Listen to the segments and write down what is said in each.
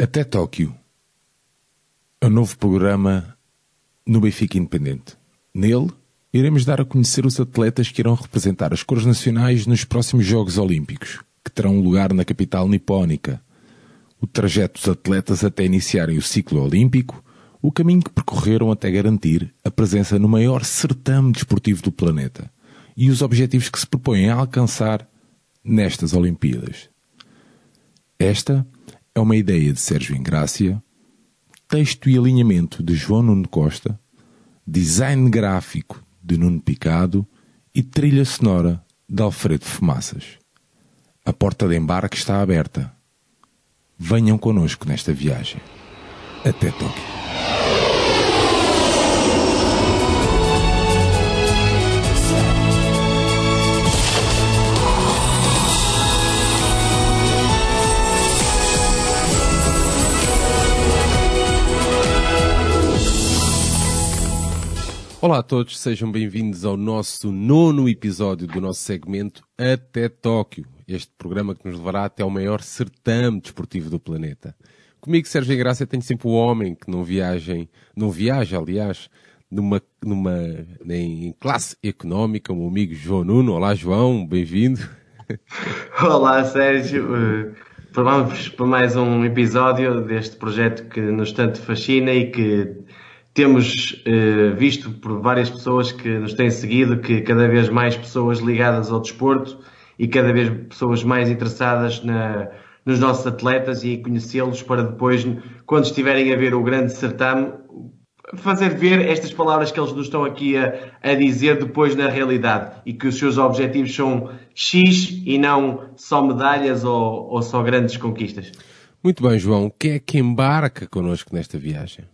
Até Tóquio. É um novo programa no Benfica Independente. Nele, iremos dar a conhecer os atletas que irão representar as cores nacionais nos próximos Jogos Olímpicos, que terão lugar na capital nipónica. O trajeto dos atletas até iniciarem o ciclo olímpico, o caminho que percorreram até garantir a presença no maior certame desportivo do planeta e os objetivos que se propõem a alcançar nestas Olimpíadas. Esta é uma ideia de Sérgio Ingrácia, texto e alinhamento de João Nuno Costa, design gráfico de Nuno Picado e trilha sonora de Alfredo Fumaças. A porta de embarque está aberta. Venham connosco nesta viagem. Até Tóquio. Olá a todos, sejam bem-vindos ao nosso nono episódio do nosso segmento Até Tóquio, este programa que nos levará até ao maior certame desportivo do planeta. Comigo, Sérgio Graça, tenho sempre o homem que não viaja, não viaja, aliás, numa, numa, em classe económica, o meu amigo João Nuno. Olá, João, bem-vindo. Olá, Sérgio. Vamos para mais um episódio deste projeto que nos tanto fascina e que temos uh, visto por várias pessoas que nos têm seguido que cada vez mais pessoas ligadas ao desporto e cada vez pessoas mais interessadas na, nos nossos atletas e conhecê-los para depois, quando estiverem a ver o grande certame, fazer ver estas palavras que eles nos estão aqui a, a dizer depois na realidade e que os seus objetivos são X e não só medalhas ou, ou só grandes conquistas. Muito bem, João. Quem é que embarca connosco nesta viagem?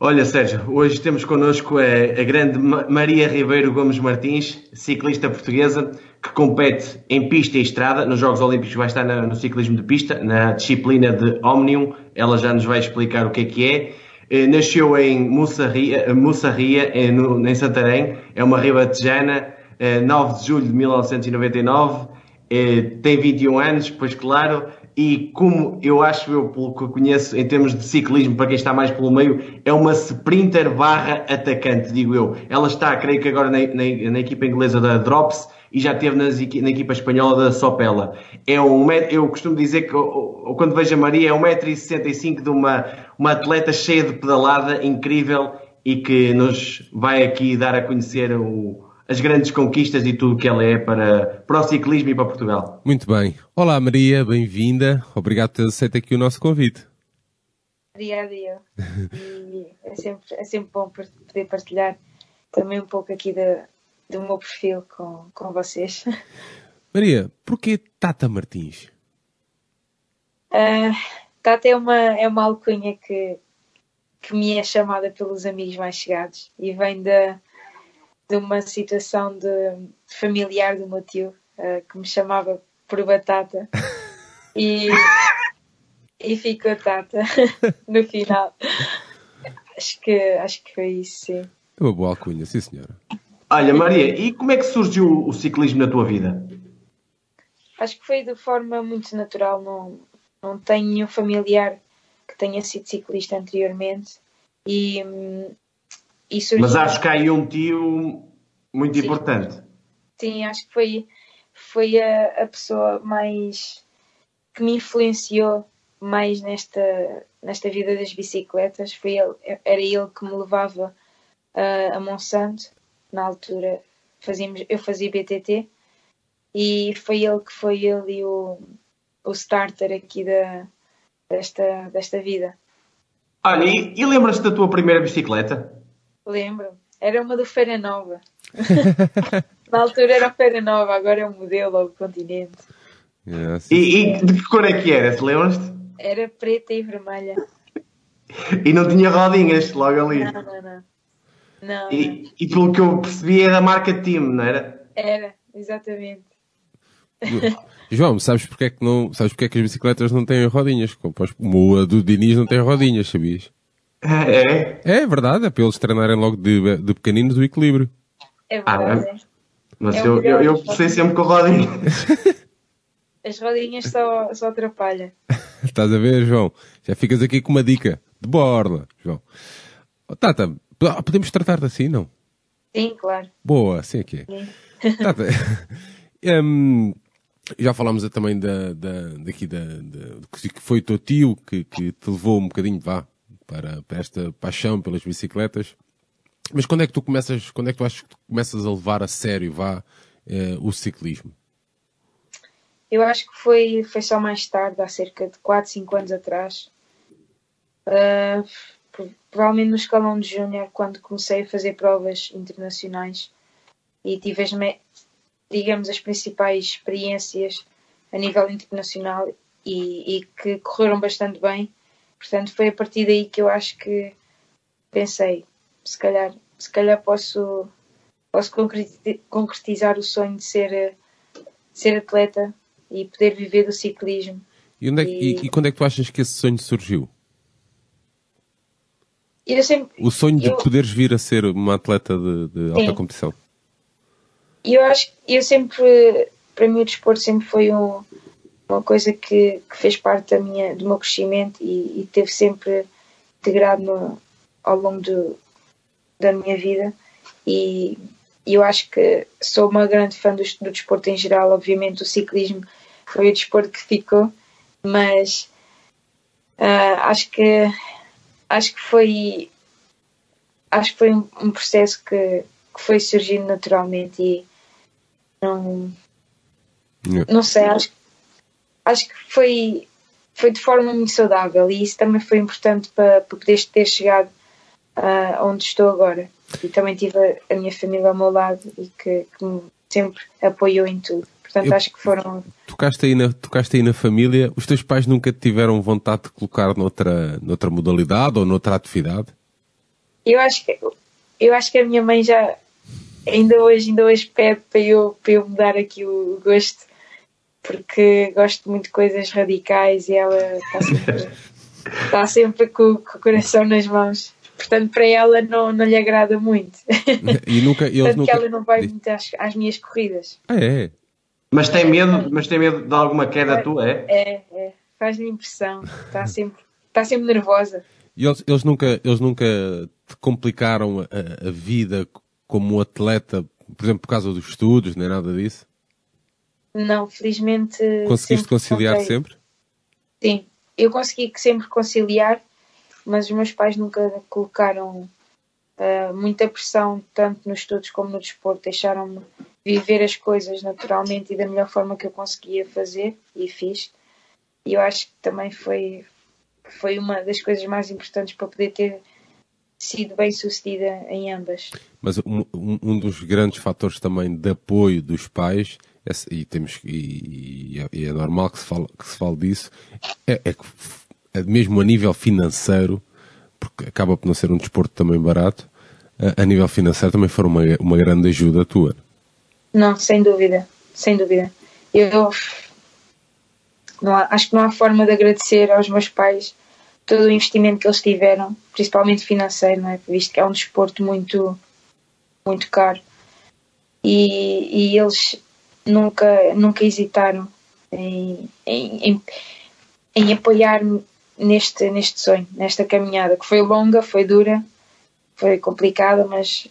Olha, Sérgio, hoje temos connosco a, a, grande Maria Ribeiro Gomes Martins, ciclista portuguesa, que compete em pista e estrada. Nos Jogos Olímpicos vai estar na, no ciclismo de pista, na disciplina de Omnium. Ela já nos vai explicar o que é que é. Eh, nasceu em Mussarria, Mussarria em, em Santarém, é uma ribatejana, eh, 9 de julho de 1999, eh, tem 21 anos, pois claro, e como eu acho eu, pelo que eu conheço em termos de ciclismo, para quem está mais pelo meio, é uma sprinter barra atacante, digo eu. Ela está, creio que agora na, na, na equipa inglesa da Drops e já esteve nas, na equipa espanhola da Sopela. É um, eu costumo dizer que quando vejo a Maria é 1,65m de uma, uma atleta cheia de pedalada, incrível e que nos vai aqui dar a conhecer o, as grandes conquistas e tudo o que ela é para, para o ciclismo e para Portugal. Muito bem. Olá Maria, bem-vinda. Obrigado por ter aceito aqui o nosso convite. Obrigada eu. E é sempre, é sempre bom poder partilhar também um pouco aqui de, do meu perfil com, com vocês. Maria, porquê Tata Martins? Uh, Tata é uma, é uma alcunha que, que me é chamada pelos amigos mais chegados e vem da de uma situação de familiar do meu tio uh, que me chamava por batata e, e ficou tata no final. Acho que, acho que foi isso, sim. É uma boa alcunha, sim senhora. Olha, Maria, e como é que surgiu o ciclismo na tua vida? Acho que foi de forma muito natural. Não, não tenho nenhum familiar que tenha sido ciclista anteriormente. E, hum, Surgiu... Mas acho que há aí um tio muito Sim. importante. Sim, acho que foi, foi a, a pessoa mais que me influenciou mais nesta, nesta vida das bicicletas. Foi ele, era ele que me levava uh, a Monsanto. Na altura fazíamos, eu fazia BTT e foi ele que foi ele o, o starter aqui da, desta, desta vida. Olha, e, e lembras-te da tua primeira bicicleta? Lembro. Era uma do Feira Nova. Na altura era a Feira Nova, agora é o modelo ou o continente. Yeah, e, e, de que cor é que era? Se lembras-te? Era preta e vermelha. e não tinha rodinhas logo ali? Não, não, não. não, e, não. e pelo que eu percebi era da marca Team, não era? Era, exatamente. João, sabes porque é que não, sabes porque é que as bicicletas não têm rodinhas? Como a do Diniz não tem rodinhas, sabias? É? É verdade, é para eles treinarem logo de, de pequeninos o equilíbrio. É verdade. Ah, mas é eu, eu, eu, sei sempre com rodinhas. As rodinhas só, só atrapalham. Estás a ver, João? Já ficas aqui com uma dica de borla, João. Oh, Tata, podemos tratar-te assim, não? Sim, claro. Boa, assim é que é. Tata, um, já falámos também da, da, daqui da, da, que foi o teu tio que, que te levou um bocadinho, vá, para, para esta paixão pelas bicicletas. Mas quando é que tu começas, quando é que tu achas que começas a levar a sério, vá, eh, o ciclismo? Eu acho que foi, foi só mais tarde, há cerca de 4, 5 anos atrás. Uh, provavelmente no escalão de júnior, quando comecei a fazer provas internacionais e tive as, digamos, as principais experiências a nível internacional e, e, que correram bastante bem. Portanto, foi a partir daí que eu acho que pensei, se calhar, se calhar posso, posso concretizar o sonho de ser, ser atleta e poder viver do ciclismo. E, onde é que, e... e, quando é que tu achas que esse sonho surgiu? Sempre, o sonho de eu... poderes vir a ser uma atleta de, de alta competição. Eu acho que eu sempre, para mim o desporto sempre foi um, uma coisa que, que, fez parte da minha, do meu crescimento e, e teve sempre integrado no, ao longo do, da minha vida e, eu acho que sou uma grande fã do, do desporto em geral, obviamente o ciclismo foi o desporto que ficou, mas uh, acho que acho que foi acho que foi um, um processo que, que foi surgindo naturalmente e não. Não sei, acho, acho que foi, foi de forma muito saudável e isso também foi importante para, para poder ter chegado uh, onde estou agora. E também tive a, a, minha família ao meu lado e que, que me sempre apoiou em tudo. Portanto, Eu, acho que foram. Tocaste aí, na, tocaste aí na família. Os teus pais nunca tiveram vontade de colocar noutra, noutra modalidade ou noutra atividade? Eu acho que, eu acho que a minha mãe já, ainda hoje, ainda hoje pede para eu, para eu mudar aqui o gosto, porque gosto muito de coisas radicais e ela está sempre, está sempre com, com, o coração nas mãos. Portanto, para ela não, não lhe agrada muito. E nunca, eles Portanto, nunca... ela não vai muito às, às minhas corridas. Ah, é? Mas tem medo, mas tem medo de alguma queda é, tua, é? É, é. Faz-lhe impressão. Está sempre, está sempre nervosa. E eles, eles, nunca, eles nunca te complicaram a, a vida como atleta, por exemplo, por causa dos estudos, nem nada disso? Não, felizmente. Conseguiste conciliar contei. sempre? Sim, eu consegui sempre conciliar, mas os meus pais nunca colocaram uh, muita pressão, tanto nos estudos como no desporto. Deixaram-me viver as coisas naturalmente e da melhor forma que eu conseguia fazer e fiz. E eu acho que também foi, foi uma das coisas mais importantes para poder ter sido bem sucedida em ambas. Mas um, um, dos grandes fatores também de apoio dos pais, e, temos, e, e, é, normal que se fale, que se fale disso, é, é que é mesmo a nível financeiro, porque acaba por não ser um desporto também barato, a, a nível financeiro também foi uma, uma grande ajuda tua. Não, sem dúvida, sem dúvida. Eu há, acho que não há forma de agradecer aos meus pais todo o investimento que eles tiveram, principalmente financeiro, não é? visto que é um desporto muito, muito caro. E, e eles nunca, nunca hesitaram em, em, em, em apoiar-me neste, neste sonho, nesta caminhada, que foi longa, foi dura, foi complicada, mas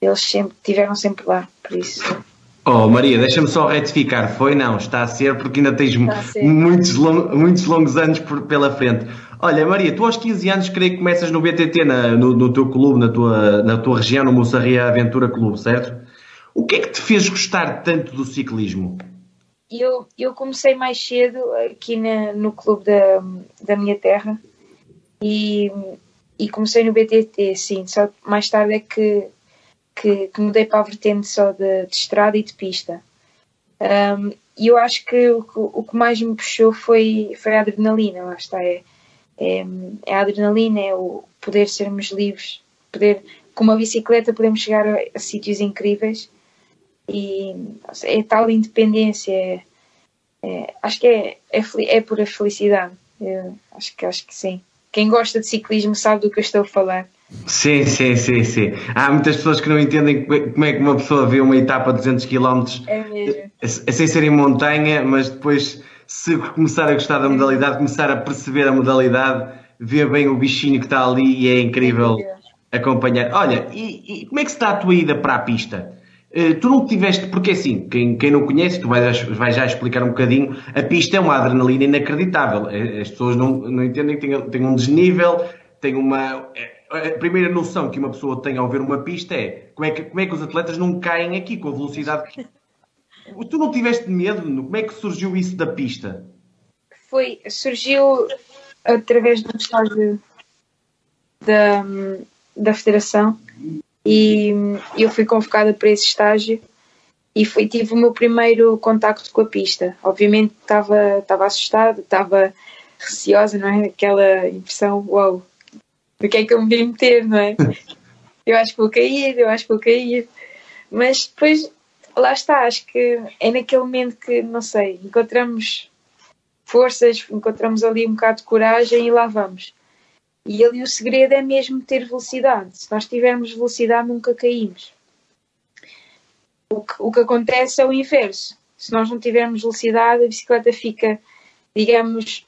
eles sempre tiveram sempre lá, por isso. Oh Maria, deixa-me só retificar, foi não, está a ser porque ainda tens muitos, long, muitos longos anos por, pela frente. Olha, Maria, tu aos 15 anos creio que começas no BTT, na, no, no, teu clube, na tua, na tua região, no Moçarria Aventura Clube, certo? O que é que te fez gostar tanto do ciclismo? Eu, eu comecei mais cedo aqui na, no clube da, da minha terra e, e comecei no BTT, sim. Só mais tarde é que, que, que mudei para a vertente só de, de estrada e de pista. Um, e eu acho que o, o que mais me puxou foi, foi a adrenalina, lá está. É, é, é a adrenalina, é o poder sermos livres, poder, com uma bicicleta podemos chegar a, a sítios incríveis e é tal independência, é, é, acho que é, é, é pura felicidade. Eu acho que acho que sim. Quem gosta de ciclismo sabe do que eu estou a falar. Sim, sim, sim, sim. Há muitas pessoas que não entendem como é que uma pessoa vê uma etapa de 200 km É mesmo. sem ser em montanha, mas depois, se começar a gostar da modalidade, começar a perceber a modalidade, vê bem o bichinho que está ali e é incrível acompanhar. Olha, e, e como é que se está a tua ida para a pista? Uh, tu não tiveste, porque assim, quem, quem não conhece, tu vais, vais já explicar um bocadinho, a pista é uma adrenalina inacreditável. Eh, as pessoas não, não entendem que tem, tem um desnível, tem uma. A primeira noção que uma pessoa tem ao ver uma pista é como é que, como é que os atletas não caem aqui com a velocidade que. Tu não tiveste medo? Como é que surgiu isso da pista? Foi, surgiu através do estágio da, da federação e eu fui convocada para esse estágio e foi, tive o meu primeiro contacto com a pista. Obviamente estava, estava assustada, estava receosa, não é? Aquela impressão, uau, do que é que eu me vim meter, não é? Eu acho que vou cair, eu acho que vou cair. Mas depois, lá está, acho que é naquele momento que, não sei, encontramos forças, encontramos ali um bocado de coragem e lá vamos. E ali o segredo é mesmo ter velocidade. Se nós tivermos velocidade, nunca caímos. O que, o que acontece é o inverso. Se nós não tivermos velocidade, a bicicleta fica, digamos,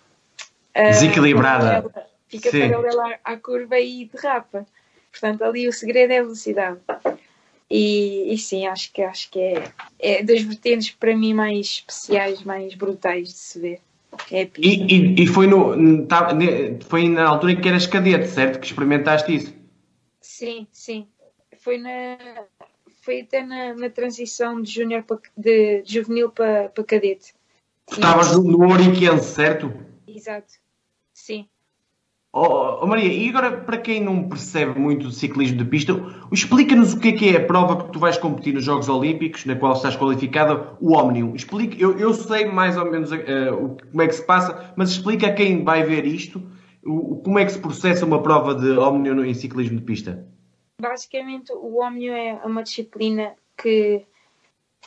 desequilibrada. Uh, fica Sim. paralela à curva e derrapa. Portanto, ali o segredo é a velocidade. E, e sim, acho que, acho que é, é das vertentes para mim mais especiais, mais brutais de se ver. É e, e, e, foi, no, tá, foi na altura em que eras cadete, certo? Que experimentaste isso? Sim, sim. Foi, na, foi até na, na transição de, junior para, de juvenil para, para cadete. Estavas no, no Oriquense, certo? Exato, sim. Oh, oh, Maria, e agora para quem não percebe muito de ciclismo de pista, explica-nos o que é que é a prova que tu vais competir nos Jogos Olímpicos, na qual estás qualificada, o Omnium. Explica, eu, eu sei mais ou menos uh, como é que se passa, mas explica a quem vai ver isto o, como é que se processa uma prova de Omnium em ciclismo de pista. Basicamente, o Omnium é uma disciplina que,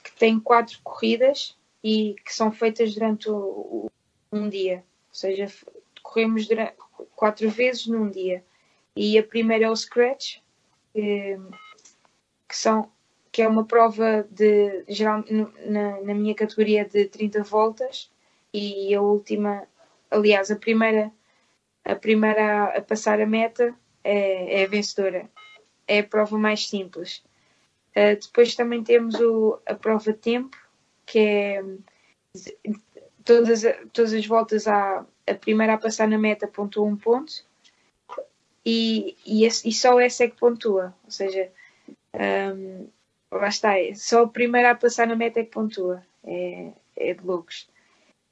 que tem quatro corridas e que são feitas durante o, o, um dia. Ou seja, corremos durante quatro vezes num dia. E a primeira é o Scratch, que, que são, que é uma prova de geral, na, na minha categoria de 30 voltas e a última, aliás, a primeira, a primeira a, passar a meta é, é, a vencedora. É a prova mais simples. Uh, depois também temos o, a prova tempo, que é todas, todas as voltas há a primeira a passar na meta pontua um ponto e, e, e só essa é que pontua. Ou seja, um, lá está, é só a primeira a passar na meta é que pontua. É, é de loucos.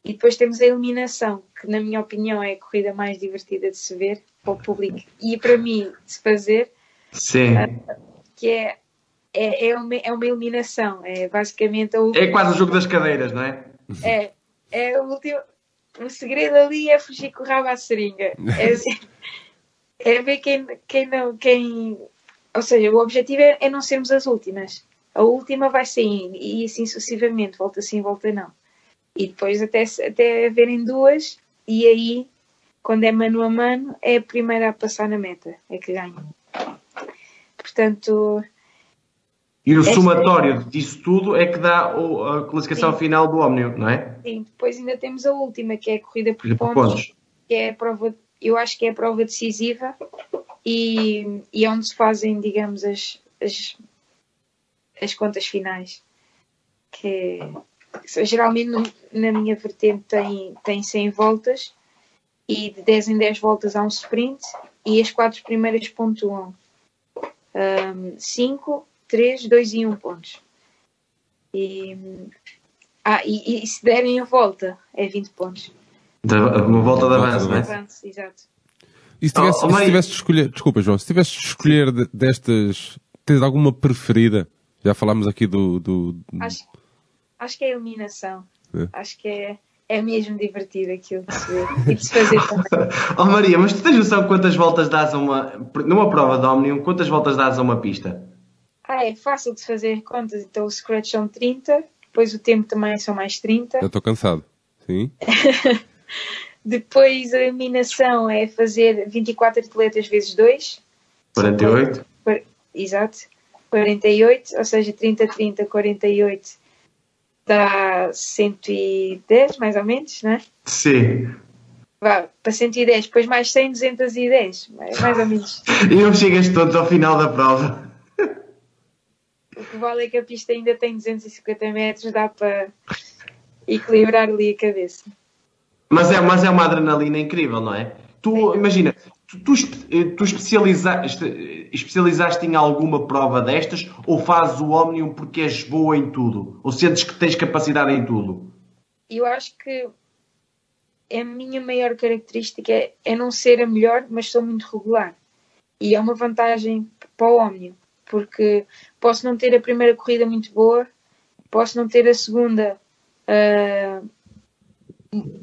E depois temos a eliminação, que na minha opinião é a corrida mais divertida de se ver para o público e para mim de se fazer. Sim. Uh, que é, é, é, uma, é uma eliminação. É basicamente. A última... É quase o jogo das cadeiras, não é? É. É o último o segredo ali é fugir com o rabo à seringa. É, assim, é ver quem, quem não. Quem, ou seja, o objetivo é, é não sermos as últimas. A última vai sair e assim sucessivamente, volta sim, volta não. E depois até, até haverem duas, e aí, quando é mano a mano, é a primeira a passar na meta, é que ganha. Portanto, e o somatório disso tudo é que dá a classificação Sim. final do Omnium, não é? Sim, depois ainda temos a última, que é a corrida por, pontos, pontos, que é a prova, eu acho que é a prova decisiva e, e é onde se fazem, digamos, as, as, as contas finais. Que geralmente na minha vertente tem, tem 100 voltas e de 10 em 10 voltas há um sprint e as quatro primeiras pontuam 5, um, 3, 2 e 1 pontos. E, ah, e, e, se derem a volta, é 20 pontos. Uma volta de avanço, não é? Avanço, exato. E se tivesse, oh, oh, se tivesse de escolher, desculpa João, se tivesse de escolher de, destas, tens alguma preferida? Já falámos aqui do. do... Acho, acho que é a iluminação. É. Acho que é, é mesmo divertido aquilo de se ver e de se fazer também. oh Maria, mas tu tens noção quantas voltas dás a uma. numa prova de Omnium, quantas voltas dás a uma pista? Ah, é fácil de fazer contas. Então o Scratch são 30, depois o tempo também são mais 30. Eu estou cansado. Sim. depois a eliminação é fazer 24 atletas vezes 2 48. Exato. 48, ou seja, 30, 30, 48 dá 110, mais ou menos, não é? Sim. Vá, para 110, depois mais 100, 210, mais, mais ou menos. E não chegas todo ao final da prova. O que vale é que a pista ainda tem 250 metros, dá para equilibrar ali a cabeça. Mas é, mas é uma adrenalina incrível, não é? Tu, imagina, tu, tu, tu especializaste, especializaste em alguma prova destas ou fazes o Omnium porque és boa em tudo? Ou sentes que tens capacidade em tudo? Eu acho que a minha maior característica é, é não ser a melhor, mas sou muito regular. E é uma vantagem para o Omnium, porque posso não ter a primeira corrida muito boa, posso não ter a segunda uh,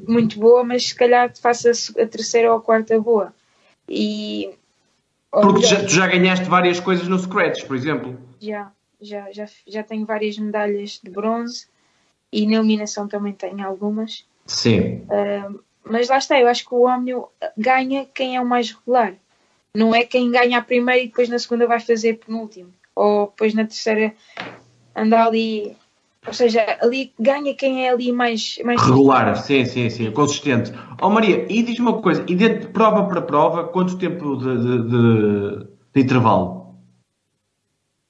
muito boa, mas se calhar faço a, a terceira ou a quarta boa. E, Porque já, tu já ganhaste várias coisas no Scratch, por exemplo. Já, já, já, já tenho várias medalhas de bronze e na eliminação também tenho algumas. Sim. Uh, mas lá está, eu acho que o Omnio ganha quem é o mais regular. Não é quem ganha a primeira e depois na segunda vai fazer penúltimo. Ou depois na terceira anda ali ou seja, ali ganha quem é ali mais. mais Regular, sim, sim, sim, consistente. Oh Maria, e diz-me uma coisa, e de prova para prova, quanto tempo de, de, de, de intervalo?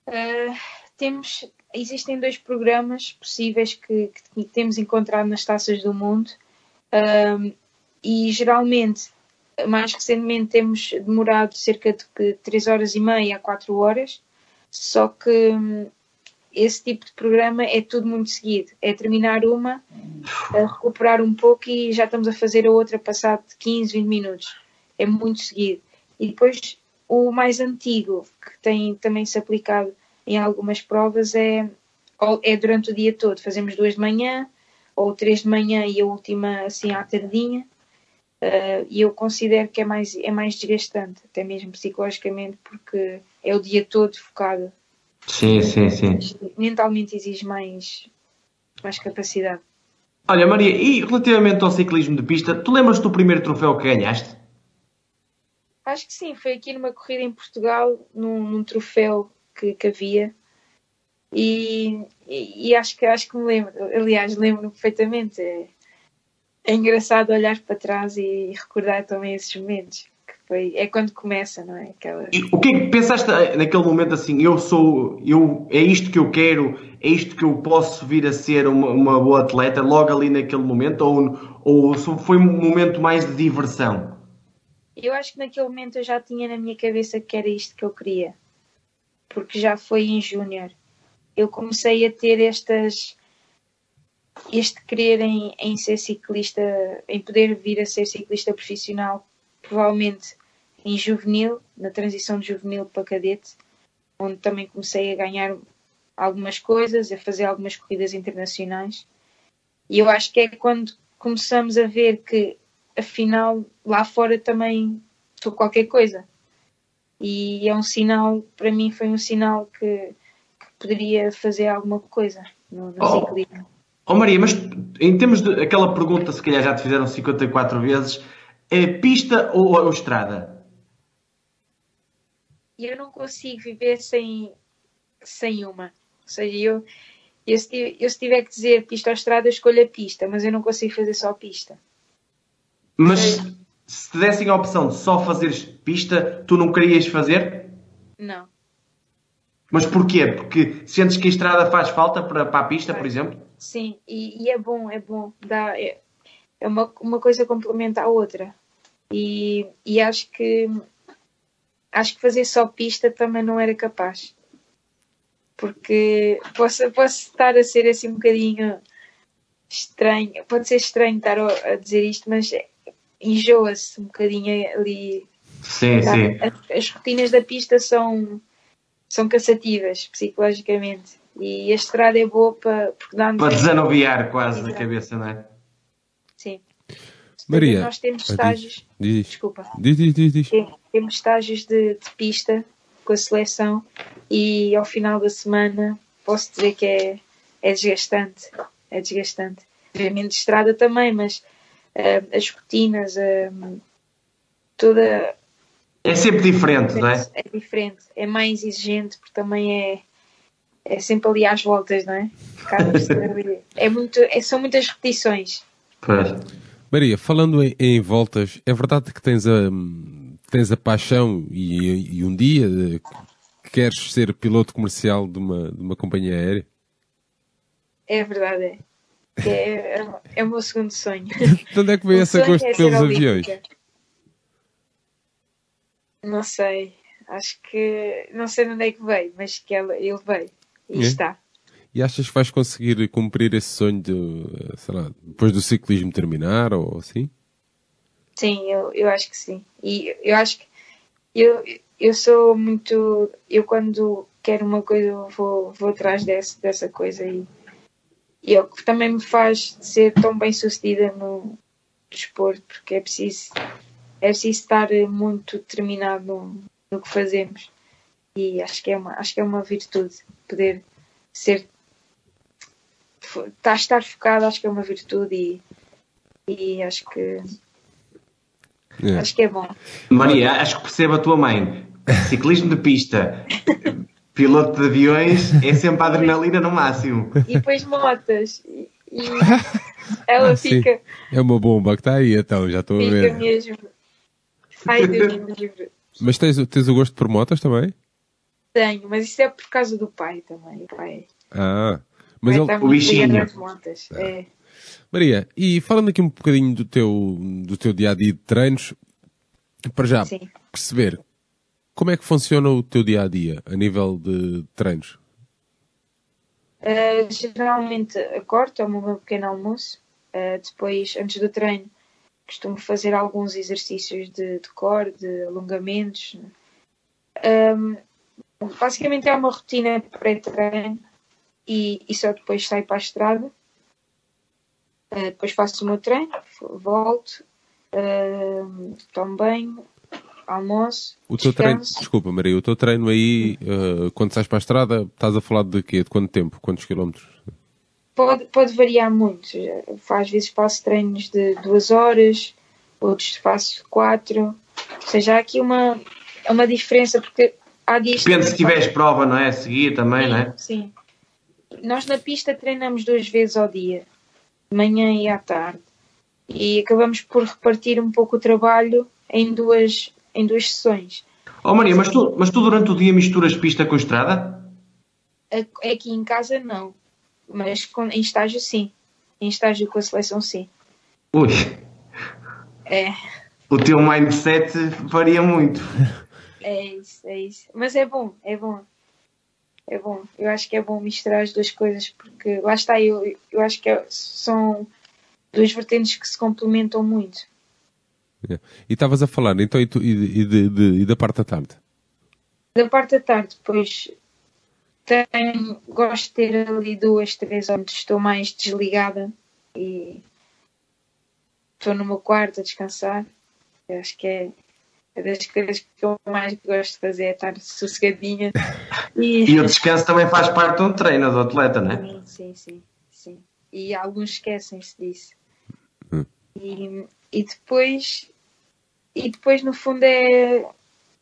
Uh, temos, existem dois programas possíveis que, que, temos encontrado nas taças do mundo uh, e geralmente, mais recentemente, temos demorado cerca de 3 horas e meia a 4 horas, só que hum, esse tipo de programa é tudo muito seguido. É terminar uma, recuperar um pouco e já estamos a fazer a outra passado de 15, 20 minutos. É muito seguido. E depois o mais antigo, que tem também se aplicado em algumas provas, é, é durante o dia todo. Fazemos duas de manhã, ou três de manhã e a última assim à tardinha. Uh, e eu considero que é mais, é mais desgastante, até mesmo psicologicamente, porque é o dia todo focado Sim, sim, sim. Mentalmente exige mais, mais capacidade. Olha, Maria, e relativamente ao ciclismo de pista, tu lembras do primeiro troféu que ganhaste? Acho que sim, foi aqui numa corrida em Portugal, num, num troféu que, que havia. E, e, e, acho que acho que me lembro, aliás, lembro-me perfeitamente. É, é engraçado olhar para trás e recordar também esses momentos. Foi, é quando começa, não é? Aquela... o que é que pensaste naquele momento assim? Eu sou, eu, é isto que eu quero, é isto que eu posso vir a ser uma, uma boa atleta logo ali naquele momento? Ou, ou foi um momento mais de diversão? Eu acho que naquele momento eu já tinha na minha cabeça que era isto que eu queria, porque já foi em Júnior. Eu comecei a ter estas este querer em, em ser ciclista, em poder vir a ser ciclista profissional, provavelmente em juvenil, na transição de juvenil para cadete, onde também comecei a ganhar algumas coisas, a fazer algumas corridas internacionais. E eu acho que é quando começamos a ver que, afinal, lá fora também sou qualquer coisa. E é um sinal, para mim, foi um sinal que, que poderia fazer alguma coisa no, no oh. ciclismo. Oh Maria, mas em termos de aquela pergunta, se calhar já te fizeram 54 vezes, é pista ou, ou estrada? eu não consigo viver sem, sem uma. Ou seja, eu, eu, se, eu se tiver que dizer pista ou estrada, eu escolho a pista, mas eu não consigo fazer só pista. Mas se te dessem a opção de só fazeres pista, tu não querias fazer? Não. Mas porquê? Porque sentes que a estrada faz falta para, para a pista, por exemplo? Sim, e, e, é bom, é bom. Dá, é, é uma, uma coisa complementa a outra. E, e acho que acho que fazer só pista também não era capaz. Porque posso, posso estar a ser assim um bocadinho estranho, pode ser estranho estar a dizer isto, mas enjoa-se um bocadinho ali. Sim, tá? sim. As, as rotinas da pista são, são cansativas psicologicamente e a estrada é boa para, porque dá Para desanuviar quase na cabeça, não é? Sim. Maria. Nós temos estágios. Diz. Desculpa. Diz, diz, diz. diz. Temos estágios de, de, pista com a seleção e ao final da semana posso dizer que é, é desgastante. É desgastante. Obviamente de estrada também, mas uh, as rotinas, uh, toda. É sempre diferente, não é? É diferente, é mais exigente, porque também é, é sempre ali às voltas, não é? é muito, é, são muitas repetições. Pois. Maria, falando em, em, voltas, é verdade que tens a, tens a paixão e, e um dia queres ser piloto comercial de uma, de uma companhia aérea? É verdade, é. É, é, o meu segundo sonho. De onde é que veio essa gosto é pelos aviões? Não sei. Acho que. Não sei de onde é que veio, mas que ela, ele veio. E é? está. E achas que vais conseguir cumprir esse sonho de, sei lá, depois do ciclismo terminar ou assim? Sim, eu, eu acho que sim. E eu acho que eu, eu sou muito. Eu quando quero uma coisa vou, vou atrás dessa, dessa coisa e, e é o que também me faz ser tão bem sucedida no desporto, porque é preciso é preciso estar muito determinado no, no que fazemos e acho que é uma acho que é uma virtude poder ser estar, estar focado acho que é uma virtude e, e acho que é. acho que é bom. Maria acho que percebo a tua mãe. Ciclismo de pista piloto de aviões é sempre a adrenalina no máximo. E depois motas. E, e ela ah, fica é uma bomba que está aí então já estou a ver. mesmo. Ai, Deus livre. Mas tens, tens o gosto por motas também? Tenho, mas isso é por causa do pai também. O pai. Ah, mas ele... o bichinho. Ah. É. Maria, e falando aqui um bocadinho do teu, do teu dia a dia de treinos, para já Sim. perceber como é que funciona o teu dia a dia a nível de treinos? Uh, geralmente acordo, tomo o meu pequeno almoço, uh, depois, antes do treino, costumo fazer alguns exercícios de, de core, de alongamentos. Um, basicamente é uma rotina pré-treino e, e, só depois saio para a estrada. Uh, depois faço o meu treino, volto, uh, tomo banho, almoço. O teu treino, desculpa Maria, o teu treino aí, uh, quando sais para a estrada, estás a falar de quê? De quanto tempo? Quantos quilómetros? pode, pode variar muito. Às vezes faço treinos de duas horas, outros faço quatro. Ou seja, há aqui uma, uma diferença, porque há dias. Depende se tiveres prova, não é? A seguir também, sim, não é? Sim. Nós na pista treinamos duas vezes ao dia, de manhã e à tarde. E acabamos por repartir um pouco o trabalho em duas, em duas sessões. Oh Maria, mas tu, mas tu durante o dia misturas pista com estrada? Aqui em casa não mas com, em estágio sim. Em estágio com a seleção sim. Ui. É. O teu mindset varia muito. É isso, é isso. Mas é bom, é bom. É bom. Eu acho que é bom misturar as duas coisas porque lá está, eu, eu acho que é, são duas vertentes que se complementam muito. É. E estavas a falar, então, e, tu, e, de, de, e da parte da tarde? Da parte da tarde, depois tenho, gosto de ter ali duas, três onde estou mais desligada e estou no meu quarto a descansar. Eu acho que é, é das coisas que eu mais gosto de fazer, é estar sossegadinha. E, e o descanso também faz parte de um treino do atleta, não é? Sim, sim, sim. sim. E alguns esquecem-se disso. Hum. E, e depois e depois no fundo é,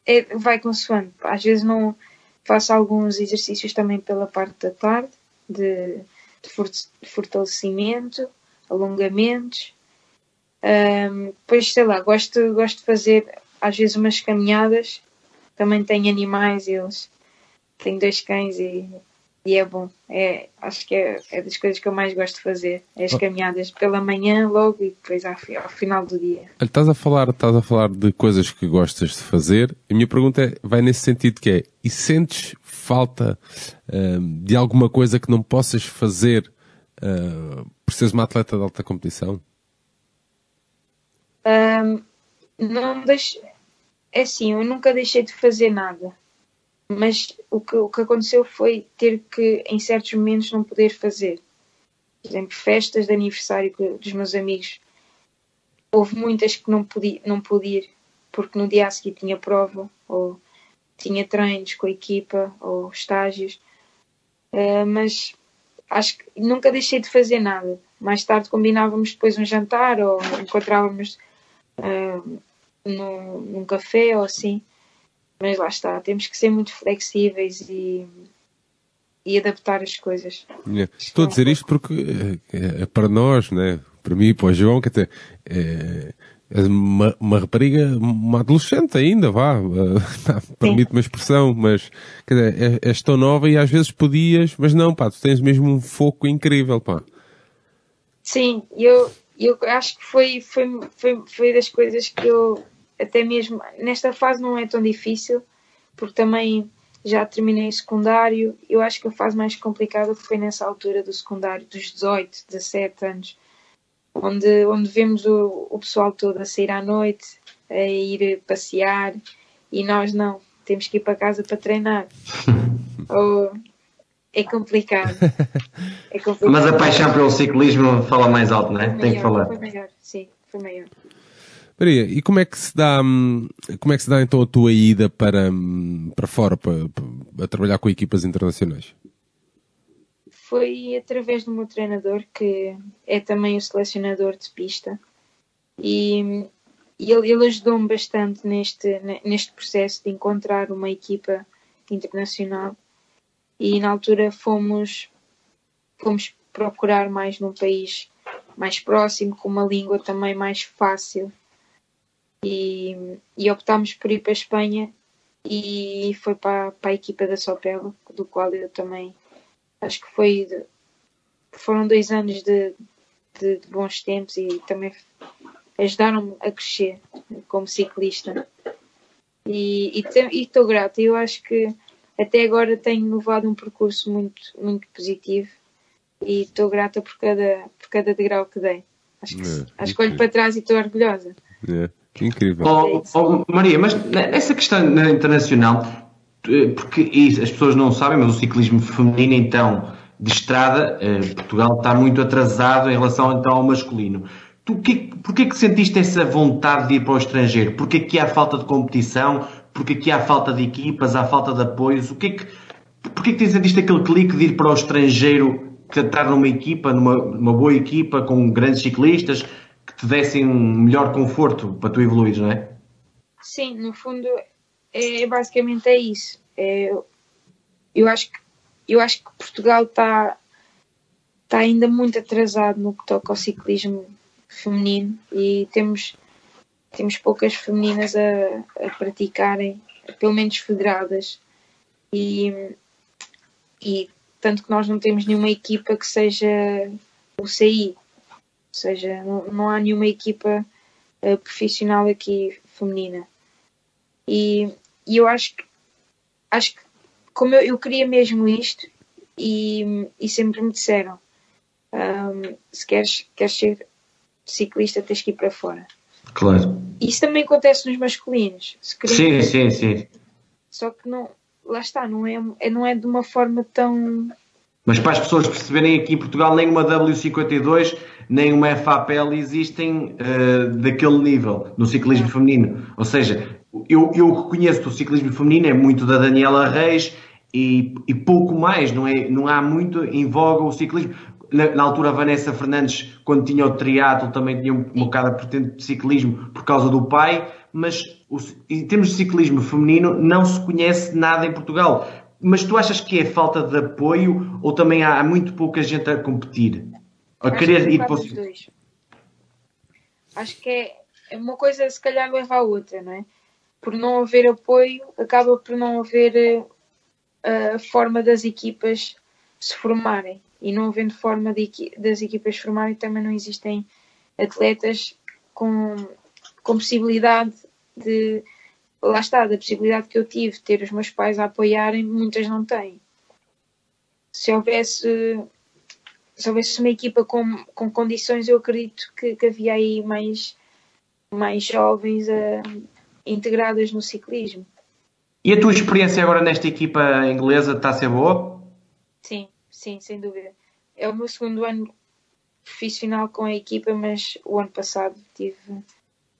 é vai consoante. Às vezes não Faço alguns exercícios também pela parte da tarde, de, de fortalecimento, alongamentos. Um, depois, sei lá, gosto, gosto de fazer às vezes umas caminhadas. Também tenho animais, eles. Tenho dois cães e e é bom. É, acho que é, é das coisas que eu mais gosto de fazer, é as oh. caminhadas pela manhã logo e depois ao, ao, final do dia. Estás a falar, estás a falar de coisas que gostas de fazer. A minha pergunta é, vai nesse sentido que é, e sentes falta uh, de alguma coisa que não possas fazer uh, por seres uma atleta de alta competição? Um, não deixo. É assim, eu nunca deixei de fazer nada mas o que, o que aconteceu foi ter que, em certos momentos, não poder fazer. Por exemplo, festas de aniversário dos meus amigos. Houve muitas que não pude, não pude ir, porque no dia a seguir tinha prova, ou tinha treinos com a equipa, ou estágios. Uh, mas acho que nunca deixei de fazer nada. Mais tarde combinávamos depois um jantar, ou encontrávamos uh, num, num café, ou assim mas lá está, temos que ser muito flexíveis e, e adaptar as coisas. Yeah. Estou a dizer isto porque é, é para nós, né? para mim e para o João, que até é, é uma, uma, rapariga, uma adolescente ainda, vá, permite uma expressão, mas quer dizer, és tão nova e às vezes podias, mas não, pá, tu tens mesmo um foco incrível, pá. Sim, eu, eu acho que foi, foi, foi, foi das coisas que eu até mesmo nesta fase não é tão difícil, porque também já terminei secundário. Eu acho que a fase mais complicada foi nessa altura do secundário, dos 18, 17 anos, onde, onde vemos o, o pessoal todo a sair à noite, a ir passear, e nós não, temos que ir para casa para treinar. Ou, é complicado. é complicado. Mas a paixão pelo ciclismo fala mais alto, não é? Tem que falar. Foi maior, sim, foi maior. Maria, e como é que se dá, hum, como é que se dá então a tua ida para, hum, para fora, para, para trabalhar com equipas internacionais? Foi através do meu treinador, que é também o selecionador de pista, e, e ele, ele ajudou-me bastante neste, neste processo de encontrar uma equipa internacional. E na altura fomos, fomos procurar mais num país mais próximo, com uma língua também mais fácil e, e optámos por ir para a Espanha e foi para, para a equipa da Sopela, do qual eu também acho que foi foram dois anos de, de, de, bons tempos e também ajudaram-me a crescer como ciclista. E estou grata. Eu acho que até agora tenho levado um percurso muito muito positivo e estou grata por cada por cada degrau que dei. Acho que, é, acho que olho para trás e estou orgulhosa. É. Incrível. Oh, oh, Maria, mas essa questão internacional, eh, porque as pessoas não sabem, mas o ciclismo feminino, então, de estrada, eh, Portugal está muito atrasado em relação então ao masculino. Tu, que, porquê que sentiste essa vontade de ir para o estrangeiro? Porquê que há falta de competição? Porquê que há falta de equipas? Há falta de apoios? O que é que, porquê que sentiste aquele clique de ir para o estrangeiro, estar numa equipa, numa, numa boa equipa, com grandes ciclistas, te dessem um melhor conforto para tu evoluir, não é? Sim, no fundo é, basicamente é isso. É, eu, acho que, eu acho que Portugal está tá ainda muito atrasado no que toca ao ciclismo feminino e temos, temos poucas femininas a, a praticarem, pelo menos federadas. E, e tanto que nós não temos nenhuma equipa que seja o CI, seja, não, não há nenhuma equipa uh, profissional aqui feminina. E, e, eu acho que, acho que como eu, eu queria mesmo isto, e, e sempre me disseram: um, se queres, queres ser ciclista, tens que ir para fora. Claro. Isso também acontece nos masculinos. sim, sim, sim. Só que não, lá está, não é, é, não é de uma forma tão. Mas para as pessoas perceberem aqui em Portugal, nem uma W52 nem uma FAPL existem uh, daquele nível no ciclismo feminino. Ou seja, eu, eu conheço do ciclismo feminino é muito da Daniela Reis e, e pouco mais, não, é, não há muito em voga o ciclismo. Na, na, altura a Vanessa Fernandes, quando tinha o triatlo, também tinha um, um bocado a pretende de ciclismo por causa do pai, mas o, em termos de ciclismo feminino não se conhece nada em Portugal. Mas tu achas que é falta de apoio ou também há, há muito pouca gente a competir? A querer ir para os Acho que é, é uma coisa se calhar leva à outra, não é? Por não haver apoio, acaba por não haver uh, a forma das equipas se formarem. E não havendo forma de, das equipas se formarem, também não existem atletas com, com possibilidade de. Lá está, da possibilidade que eu tive de ter os meus pais a apoiarem, muitas não têm. Se houvesse se houvesse uma equipa com, com condições, eu acredito que, que havia aí mais, mais jovens uh, integradas no ciclismo. E a tua experiência agora nesta equipa inglesa está a ser boa? Sim, sim, sem dúvida. É o meu segundo ano profissional com a equipa, mas o ano passado tive,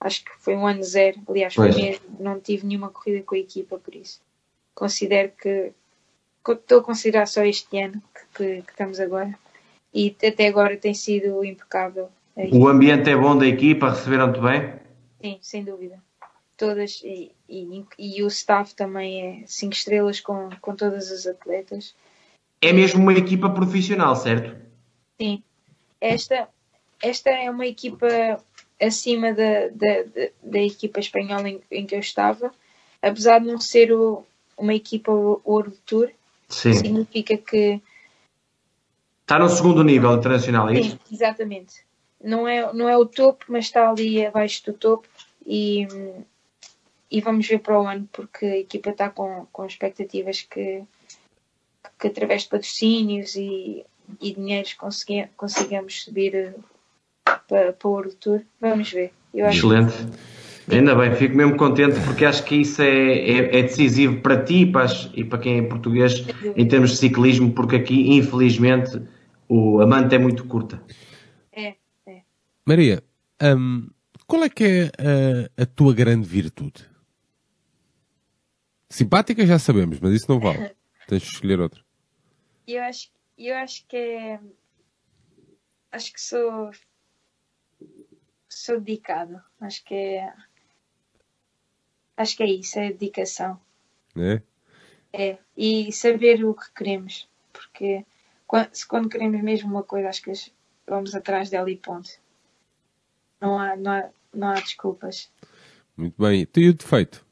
acho que foi um ano zero, aliás, foi mesmo, não tive nenhuma corrida com a equipa, por isso considero que estou a considerar só este ano que, que, que estamos agora e até agora tem sido impecável. O ambiente é bom da equipa, receberam-te bem? Sim, sem dúvida. todas e, e, e, o staff também é 5 estrelas com, com todas as atletas. É mesmo uma equipa profissional, certo? Sim. Esta, esta é uma equipa acima da, da, da, da equipa espanhola em, em, que eu estava, apesar de não ser o, uma equipa World Tour, Sim. significa que está no segundo nível internacional, é isso? Sim, exatamente. Não é, não é o topo, mas está ali abaixo do topo e, e vamos ver para o ano, porque a equipa está com, com expectativas que, que através de patrocínios e, e dinheiros consigamos subir para, para o World Tour. Vamos ver. Excelente. Que... Ainda bem, fico mesmo contente porque acho que isso é, é, é decisivo para ti e para, e para quem é português em termos de ciclismo, porque aqui, infelizmente, o, a manta é muito curta. É, é. Maria, hum, qual é que é a, a, tua grande virtude? Simpática já sabemos, mas isso não vale. Tens de escolher outra. Eu acho, eu acho que é. Acho que sou sou dedicado. Acho que é. Acho que é isso, é dedicação. É? É. E saber o que queremos. Porque quando, quando queremos mesmo uma coisa, acho que vamos atrás dela e ponto. Não há, não há, não há desculpas. Muito bem. Tu e o defeito?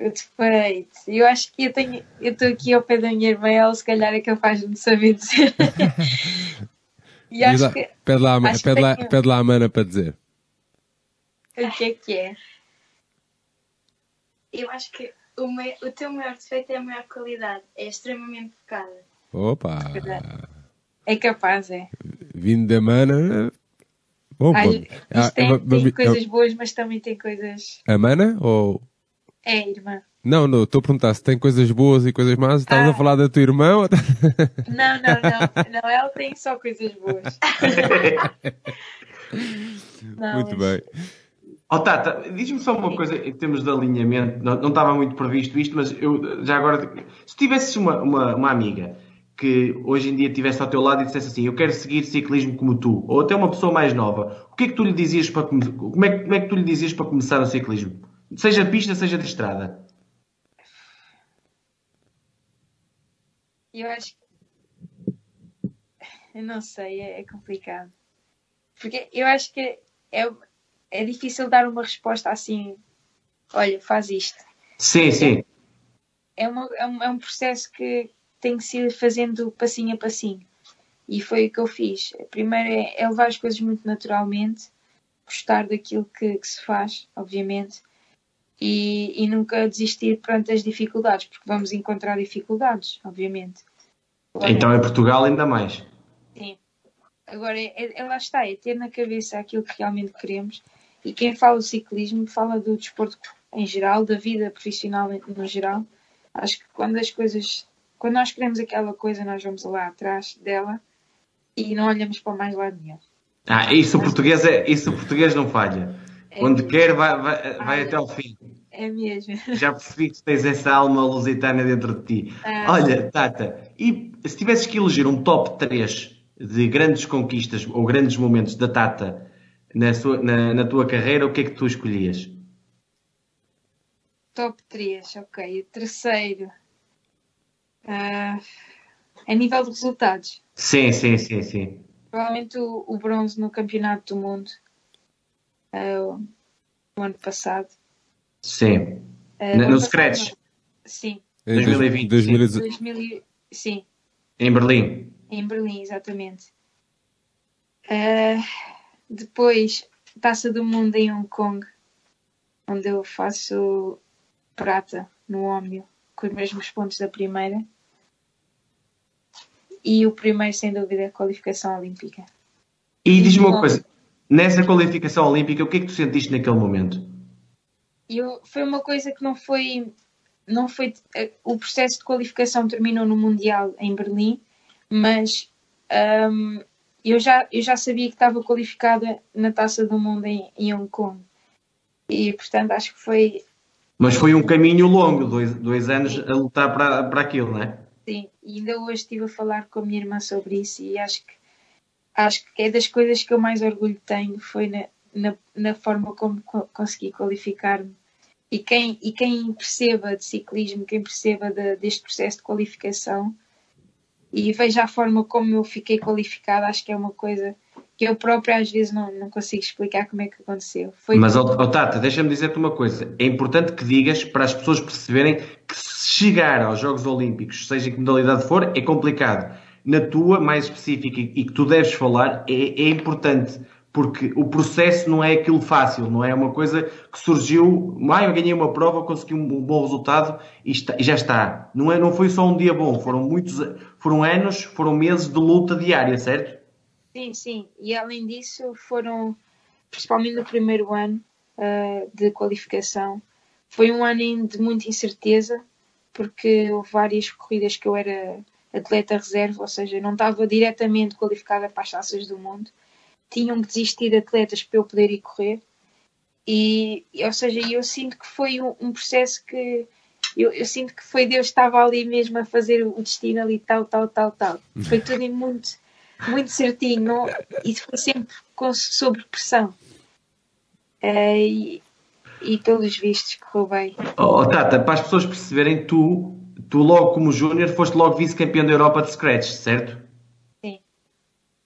O defeito. Eu acho que eu tenho. Eu estou aqui ao pé da minha irmã, ela se calhar é capaz de saber dizer. E acho lá, que, pede, lá, pede, lá, tenho... pede lá a mana para dizer. O que é que é? Eu acho que o, meu, o teu maior defeito é a maior qualidade. É extremamente focada. Opa! É capaz, é. Vindo da mana. Bom, Olha, isto ah, tem, é, tem coisas boas, mas também tem coisas. A mana ou. É, irmã. Não, não, estou a perguntar se tem coisas boas e coisas más. Estavas ah. a falar da tua irmã? Ou... Não, não, não. Não, ela tem só coisas boas. não, muito mas... bem. Oh, Tata, diz-me só uma coisa em termos de alinhamento. Não, não estava muito previsto isto, mas eu já agora. Se tivesses uma, uma, uma amiga que hoje em dia estivesse ao teu lado e dissesse assim: Eu quero seguir ciclismo como tu, ou até uma pessoa mais nova, o que é que tu lhe dizias para como é, como é que tu lhe dizias para começar o ciclismo? Seja pista, seja de estrada. Eu acho que. Eu não sei, é, é complicado. Porque eu acho que é, é difícil dar uma resposta assim: olha, faz isto. Sim, sim. É, uma, é, um, é um processo que tem que se ir fazendo passinho a passinho. E foi o que eu fiz. Primeiro é, é levar as coisas muito naturalmente, gostar daquilo que, que se faz, obviamente, e, e nunca desistir perante as dificuldades, porque vamos encontrar dificuldades, obviamente. Agora, então em Portugal ainda mais. Sim. Agora, é, é, lá está, é ter na cabeça aquilo que realmente queremos. E quem fala do ciclismo fala do desporto em geral, da vida profissional no geral. Acho que quando as coisas, quando nós queremos aquela coisa, nós vamos lá atrás dela e não olhamos para mais lado nenhum. Ah, isso o português, é, isso o português não falha. É Quando quer, vai, vai, vai até ao fim. É mesmo. Já percebi que tens essa alma lusitana dentro de ti. Ah, Olha, Tata, e se tivesses que eleger um top 3 de grandes conquistas ou grandes momentos da Tata na, sua, na, na tua carreira, o que é que tu escolhias? Top 3, ok. O terceiro. Uh, a nível de resultados. Sim, sim, sim, sim. Provavelmente o, o bronze no Campeonato do Mundo uh, no ano passado. Sim. Uh, no Scratch? Sim. Em 2020. 2000, sim. Em Berlim? Em Berlim, exatamente. Uh, depois, Taça do Mundo em Hong Kong, onde eu faço prata no ómnio, com os mesmos pontos da primeira. E o primeiro, sem dúvida, é a qualificação olímpica. E diz-me uma coisa, Nessa qualificação olímpica, o que é que tu sentiste naquele momento? Eu, foi uma coisa que não foi, não foi. Eh, o processo de qualificação terminou no Mundial em Berlim, mas um, eu, já, eu já sabia que estava qualificada na Taça do Mundo em, em Hong Kong. E portanto acho que foi. Mas foi um caminho longo, dois, dois anos a lutar para, para aquilo, não é? E ainda hoje estive a falar com a minha irmã sobre isso e acho que acho que é das coisas que eu mais orgulho tenho foi na, na, na forma como co consegui qualificar-me. E quem, e quem perceba de ciclismo, quem perceba de, deste processo de qualificação e veja a forma como eu fiquei qualificada, acho que é uma coisa que eu própria às vezes não, não consigo explicar como é que aconteceu. Foi Mas, oh, oh, Tata, deixa-me dizer-te uma coisa. É importante que digas para as pessoas perceberem que chegar aos Jogos Olímpicos, seja em que modalidade for, é complicado. Na tua, mais específica, e que tu deves falar, é, é importante porque o processo não é aquilo fácil, não é uma coisa que surgiu, ah, eu ganhei uma prova, consegui um bom resultado e, está, e já está. Não, é, não foi só um dia bom, foram muitos, foram anos, foram meses de luta diária, certo? Sim, sim. E além disso, foram, principalmente no primeiro ano uh, de qualificação, foi um ano de muita incerteza, porque houve várias corridas que eu era atleta reserva, ou seja, não estava diretamente qualificada para as taças do mundo tinham que desistir de atletas para eu poder ir correr. E, ou seja, eu sinto que foi um, processo que eu, eu, sinto que foi Deus que estava ali mesmo a fazer o destino ali, tal, tal, tal, tal. Foi tudo muito, muito certinho não? e foi sempre com, sob pressão. Uh, e, e pelos vistos correu bem. Oh, Tata, para as pessoas perceberem, tu, tu logo como júnior foste logo vice-campeão da Europa de Scratch, certo?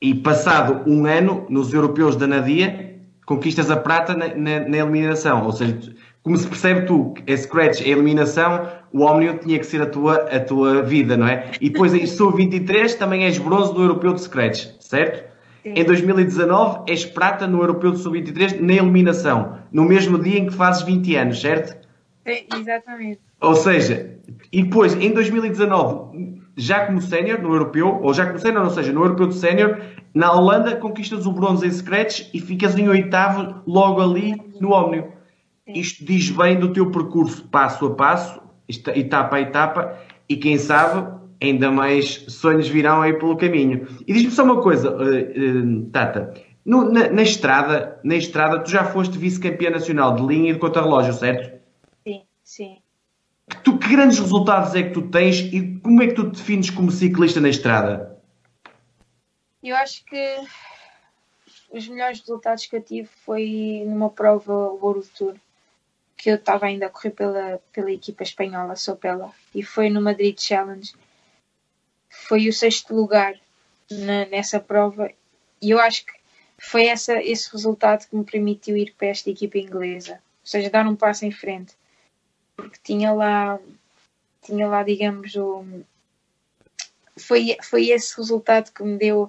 e passado um ano, nos europeus da Nadia, conquistas a prata na, na, na, eliminação. Ou seja, como se percebe tu, é scratch, é eliminação, o Omnium tinha que ser a tua, a tua vida, não é? E depois em sub-23 também és bronze no europeu de scratch, certo? Em 2019 és prata no europeu de sub-23 na eliminação, no mesmo dia em que fazes 20 anos, certo? Sim, exatamente. Ou seja, e depois em 2019 já como sénior no europeu, ou já como sénior, ou seja, no europeu de sénior, na Holanda conquistas o bronze em scratch e ficas em oitavo logo ali no Omnio. Isto diz bem do teu percurso passo a passo, etapa a etapa, e quem sabe ainda mais sonhos virão aí pelo caminho. E diz-me só uma coisa, uh, uh, Tata. No, na, na, estrada, na estrada, tu já foste vice-campeã nacional de linha e de contra-relógio, certo? Sim, sim. Tu, que grandes resultados é que tu tens e como é que tu te defines como ciclista na estrada? Eu acho que os melhores resultados que eu tive foi numa prova World Tour que eu estava ainda a correr pela, pela equipa espanhola, Sopela, e foi no Madrid Challenge. Foi o sexto lugar na, nessa prova e eu acho que foi essa, esse resultado que me permitiu ir para esta equipa inglesa, ou seja, dar um passo em frente porque tinha lá, tinha lá, digamos, o, foi, foi esse resultado que me deu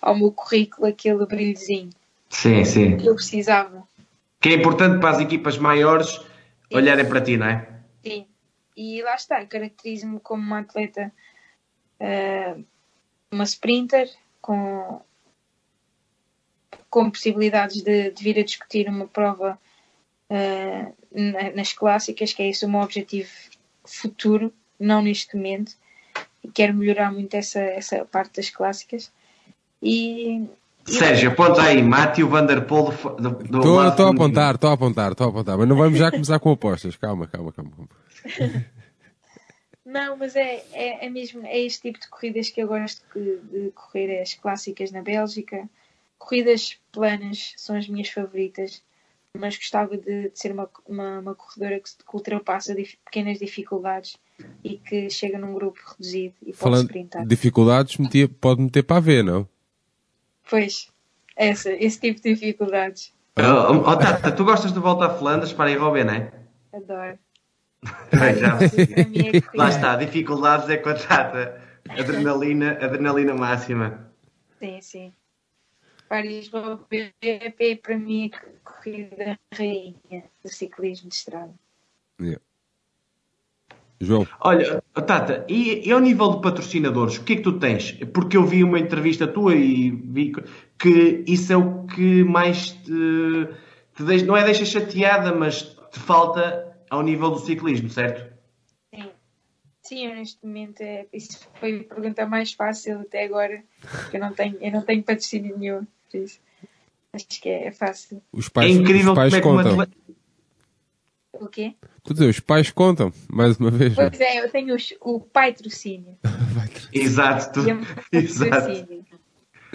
ao meu currículo aquele brilhozinho. Sim, sim. Que eu precisava. Que é importante para as equipas maiores sim. olharem para ti, não é? Sim. E lá está, caracterizo-me como uma atleta, uh, uma sprinter, com, com possibilidades de, de vir a discutir uma prova uh, nas clássicas, que é esse o meu objetivo futuro, não neste momento. E quero melhorar muito essa, essa parte das clássicas. E, Sérgio, aponta aí, Mátio Vanderpool Estou a apontar, estou a apontar, estou a apontar, mas não vamos já começar com apostas. Calma, calma, calma. calma. não, mas é, é, é, mesmo é este tipo de corridas que eu gosto de, de correr, as clássicas na Bélgica. Corridas planas são as minhas favoritas mas gostava de, de ser uma, uma, uma, corredora que, que ultrapassa dif, pequenas dificuldades e que chega num grupo reduzido e Falando pode sprintar. dificuldades, metia, pode meter para ver, não? Pois, essa, esse tipo de dificuldades. Oh, oh, Tata, tu gostas de volta a Flandres para ir ao B, não é? Adoro. Já. Lá está, dificuldades é com a Tata. Adrenalina, adrenalina máxima. Sim, sim. É para mim a corrida rainha do ciclismo de estrada. Yeah. João. Olha, Tata, e, e ao nível de patrocinadores, o que é que tu tens? Porque eu vi uma entrevista tua e vi que isso é o que mais te, te deixa, não é deixa chateada, mas te falta ao nível do ciclismo, certo? Sim. Sim, neste momento é, isso foi a pergunta mais fácil até agora, porque eu não tenho, eu não tenho patrocínio nenhum por isso. Acho que é, é fácil. Os pais, é incrível os pais como é contam. Uma... O quê? Tu dizer, os pais contam, mais uma vez. Pois é, eu tenho os, o patrocínio. Exato. Tu... Exato.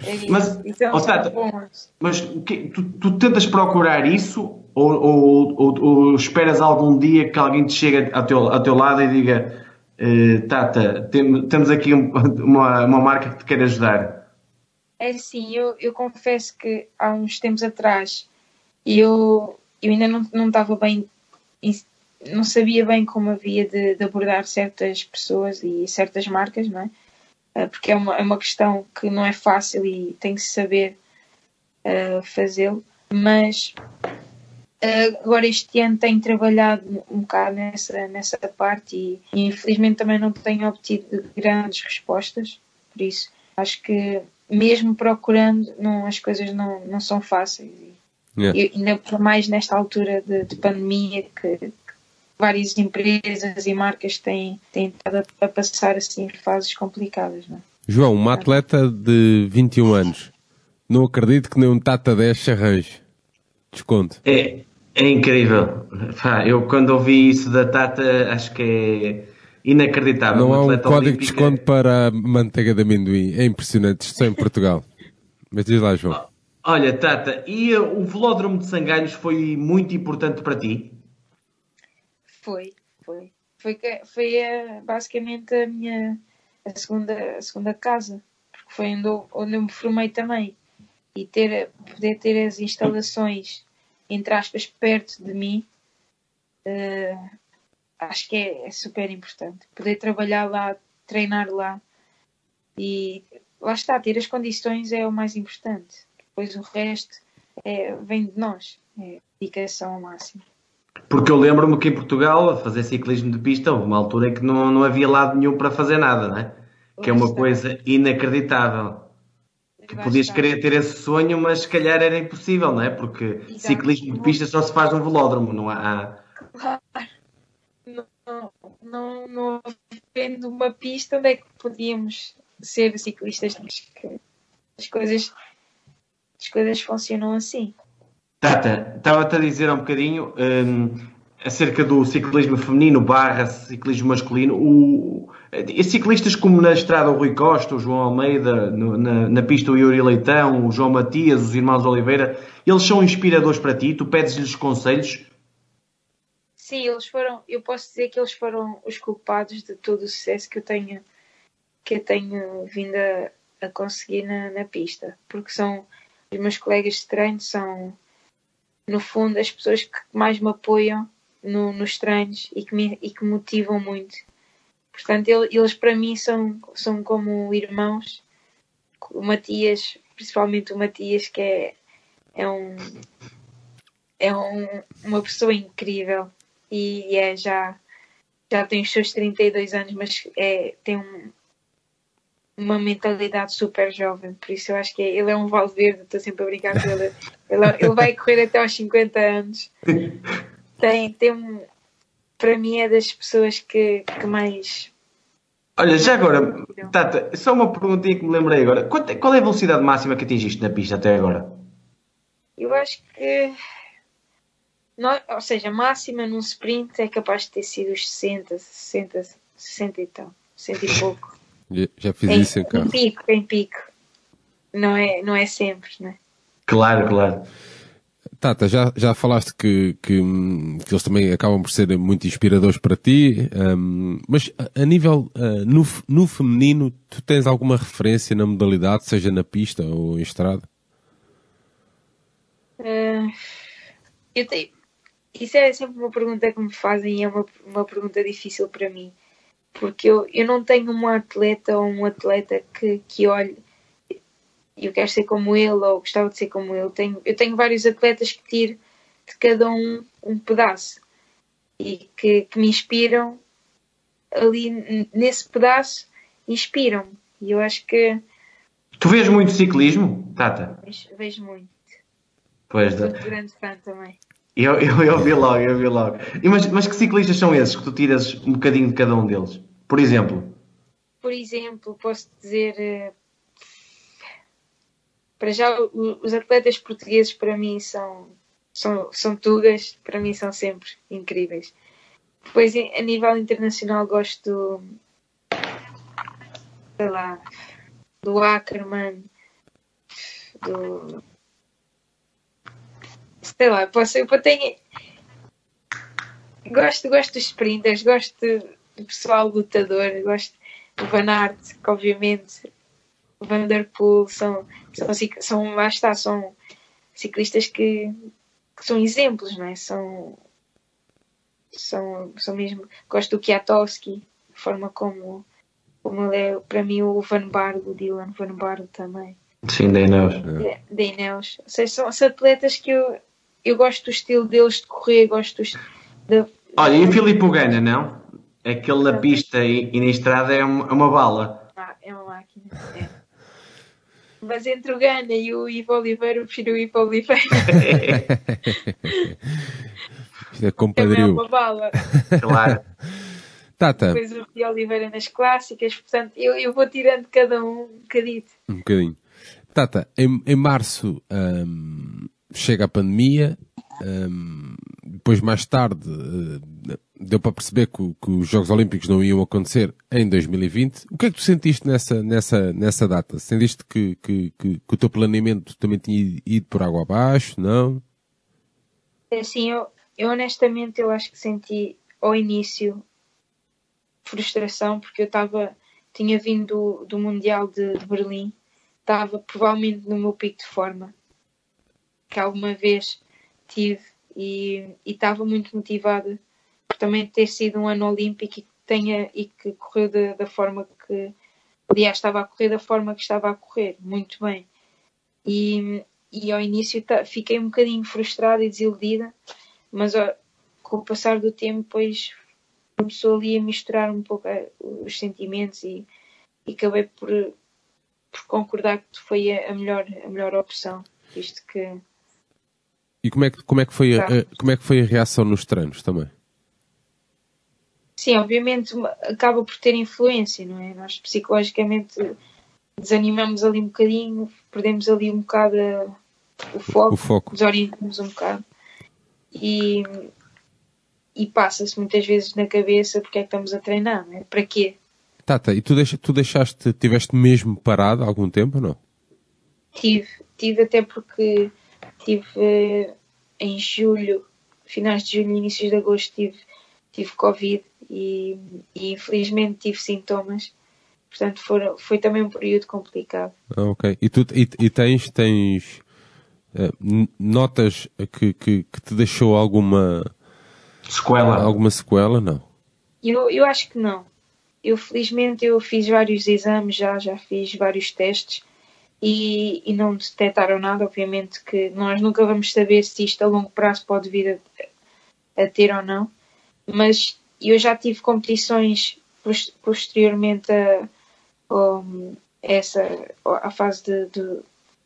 É, Mas, então, bons. Mas tu, tu tentas procurar isso ou, ou- ou- ou esperas algum dia que alguém te chegue ao teu, ao teu lado e diga eh, Tata, tem- temos aqui um- uma, uma marca que te quer ajudar? É assim, eu, eu confesso que há uns tempos atrás eu, eu ainda não, não estava bem, não sabia bem como havia de, de abordar certas pessoas e certas marcas, não é? Ah, Porque é uma, é uma questão que não é fácil e tem que saber ah, fazê-lo. Mas agora este ano tenho trabalhado um bocado nessa, nessa parte e, e infelizmente também não tenho obtido grandes respostas, por isso acho que mesmo procurando não, as coisas não, não são fáceis Yeah. e ainda por mais nesta altura de, de pandemia que, que várias empresas e marcas têm, têm estado a, a passar assim fases complicadas, não é? João, uma atleta de 21 anos. Não acredito que nem um Tata 10 se arranje. Desconto. É, é incrível. Pá, eu quando ouvi isso da Tata acho que é inacreditável. Não há um código de olímpica- desconto para a manteiga de amendoim. É impressionante. Isto só em Portugal. Mas diz lá, João. Olha, Tata, e uh, o velódromo de Sangalhos foi muito importante para ti? Foi, foi. Foi, que- foi eh, basicamente a minha a segunda, a segunda casa, porque foi onde eu, onde eu me formei também. E ter, poder ter as instalações, entre aspas, perto de mim, eh, acho que é, é super importante. Poder trabalhar lá, treinar lá e lá está, ter as condições é o mais importante. Depois o resto é, vem de nós, é dedicação ao máximo. Porque eu lembro-me que em Portugal, a fazer ciclismo de pista, houve uma altura em que não, não havia lado nenhum para fazer nada, não é? Que é uma coisa inacreditável. Lá podias está. querer ter esse sonho, mas se calhar era impossível, não é? Porque Exato. ciclismo de pista só se faz num velódromo, não há. não, não, não havendo uma pista onde é que podíamos ser ciclistas que as coisas as coisas funcionam assim Tata, estava-te a dizer há um bocadinho hum, acerca do ciclismo feminino barra ciclismo masculino. O, ciclistas como na estrada o Rui Costa, o João Almeida, no- na, na pista o Yuri Leitão, o João Matias, os irmãos Oliveira, eles são inspiradores para ti? Tu pedes-lhes conselhos? sim eles foram eu posso dizer que eles foram os culpados de todo o sucesso que eu tenho que eu tenho vindo a, a conseguir na, na pista porque são os meus colegas de treino são no fundo as pessoas que mais me apoiam no- nos treinos e que me e que motivam muito Portanto, ele- eles para mim são, são como irmãos. O Matias, principalmente o Matias, que é, é um é um, uma pessoa incrível e é já já tem os seus 32 anos, mas é, tem um, uma mentalidade super jovem, por isso eu acho que é- ele é um Valverde, estou sempre a brincar com ele. Ele, ele vai correr até aos 50 anos. Tem, tem um, para mim é das pessoas que, que mais Olha, já agora, Tata, só uma perguntinha que me lembrei agora. Quanto é- Qual é a velocidade máxima que atingiste na pista até agora? Eu acho que, ou seja, máxima num sprint é capaz de ter sido os 60, 60, 60 e tal, 60 e pouco. Já, já fiz Em, isso em em carro. pico, em pico. Não é, não é sempre, né? Claro, claro. Tata, já, já falaste que, que, que eles também acabam por ser muito inspiradores para ti, hum, mas a, a nível, ah, no, no feminino, tu tens alguma referência na modalidade, seja na pista ou em estrada? Ah, eu tenho, isso é sempre uma pergunta que me fazem e é uma, uma pergunta difícil para mim. Porque eu, eu não tenho uma atleta ou um atleta que, que olhe eu quero ser como ele ou gostava de ser como ele. Tenho, eu tenho vários atletas que tiro de cada um um pedaço e que, que me inspiram ali nesse pedaço, inspiram-me. E eu acho que Tu vês muito ciclismo, Tata? vejo, vejo muito. Pois, Sou grande fã também. eu, eu, eu vi logo, eu vi logo. E mas, mas que ciclistas são esses que tu tiras um bocadinho de cada um deles? Por exemplo, Por exemplo, posso dizer. Para já, os atletas portugueses para mim são, são, são tugas, para mim são sempre incríveis. Depois, a nível internacional, gosto do. sei lá. do Ackerman, do sei lá, posso, eu tenho gosto, gosto dos sprinters, gosto do pessoal lutador, gosto do Van Aert, obviamente Vanderpool são, são, são lá está, são ciclistas que, que são exemplos, não é? São, são, são mesmo, gosto do Kwiatkowski, a forma como, como ele é, para mim, o Van Bardo, o Dylan Van Bardo também. Sim, da Ineos. Da Ineos. Ou seja, são, são atletas que eu, eu gosto do estilo deles de correr, gosto de... Olha, e o Filipe Gana, não? Aquele na pista e, e na estrada é uma, é uma bala. Ah, é uma máquina, é. Mas entre o Gana e o Ivo Oliveira, eu prefiro o Ivo Oliveira. Isto é compadrio. É uma bala. Claro. Tata. Depois o Rui Oliveira nas clássicas, portanto, eu, eu vou tirando cada um um bocadito. Um bocadinho. Tata, em, em março hum, chega a pandemia, hum, depois mais tarde uh, deu para perceber que, que, os Jogos Olímpicos não iam acontecer em 2020. O que é que tu sentiste nessa, nessa, nessa data? Sentiste que, que, que, que o teu planeamento também tinha ido por água abaixo? Não? É assim, eu, eu honestamente eu acho que senti ao início frustração porque eu estava tinha vindo do, do Mundial de, de Berlim estava provavelmente no meu pico de forma que alguma vez tive e estava muito motivada também ter sido um ano olímpico e que, tenha, e que correu da, da forma que aliás estava a correr da forma que estava a correr, muito bem. E, e ao início fiquei um bocadinho frustrada e desiludida, mas ó, com o passar do tempo depois começou ali a misturar um pouco eh, os sentimentos e, e acabei por, por concordar que foi a melhor, a melhor opção, visto que e como é que, como é que, foi, a, como é que foi a reação nos treinos também? Sim, obviamente acaba por ter influência, não é? Nós psicologicamente desanimamos ali um bocadinho, perdemos ali um bocado o foco, o foco. desorientamos um bocado e, e passa-se muitas vezes na cabeça porque é que estamos a treinar, não é? Para quê? Tata, e tu, deixa, tu deixaste, tiveste mesmo parado algum tempo não? Tive, tive até porque tive em julho, finais de julho, inícios de agosto, tive, tive Covid e, e infelizmente tive sintomas. Portanto, foi, foi também um período complicado. Ah, ok. E, tu, e, e tens, tens uh, notas que, que, que, te deixou alguma sequela? Alguma sequela, não? Eu, eu acho que não. Eu, felizmente, eu fiz vários exames já, já fiz vários testes e, e não detectaram nada. Obviamente que nós nunca vamos saber se isto a longo prazo pode vir a, a ter ou não, mas eu já tive competições posteriormente a, essa a fase de, de,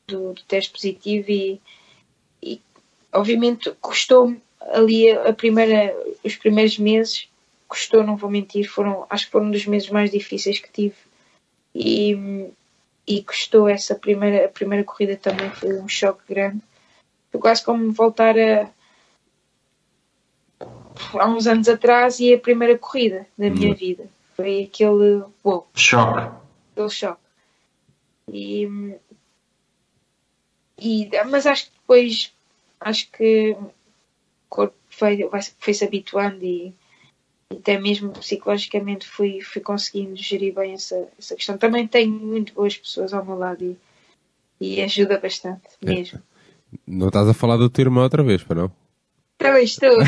do, do, teste positivo e, e obviamente custou ali a primeira os primeiros meses custou não vou mentir foram acho que foram um dos meses mais difíceis que tive e e custou essa primeira, a primeira corrida também, foi um choque grande. Foi quase como voltar a há uns anos atrás e a primeira corrida da minha uhum. vida. Foi aquele wow, choque. Aquele choque. E, e, mas acho que depois acho que o corpo foi, foi se habituando e até mesmo psicologicamente fui, fui conseguindo gerir bem essa, essa questão. Também tenho muito boas pessoas ao meu lado e, e ajuda bastante, é. mesmo. Não estás a falar do teu irmão outra vez, para não? Também estou.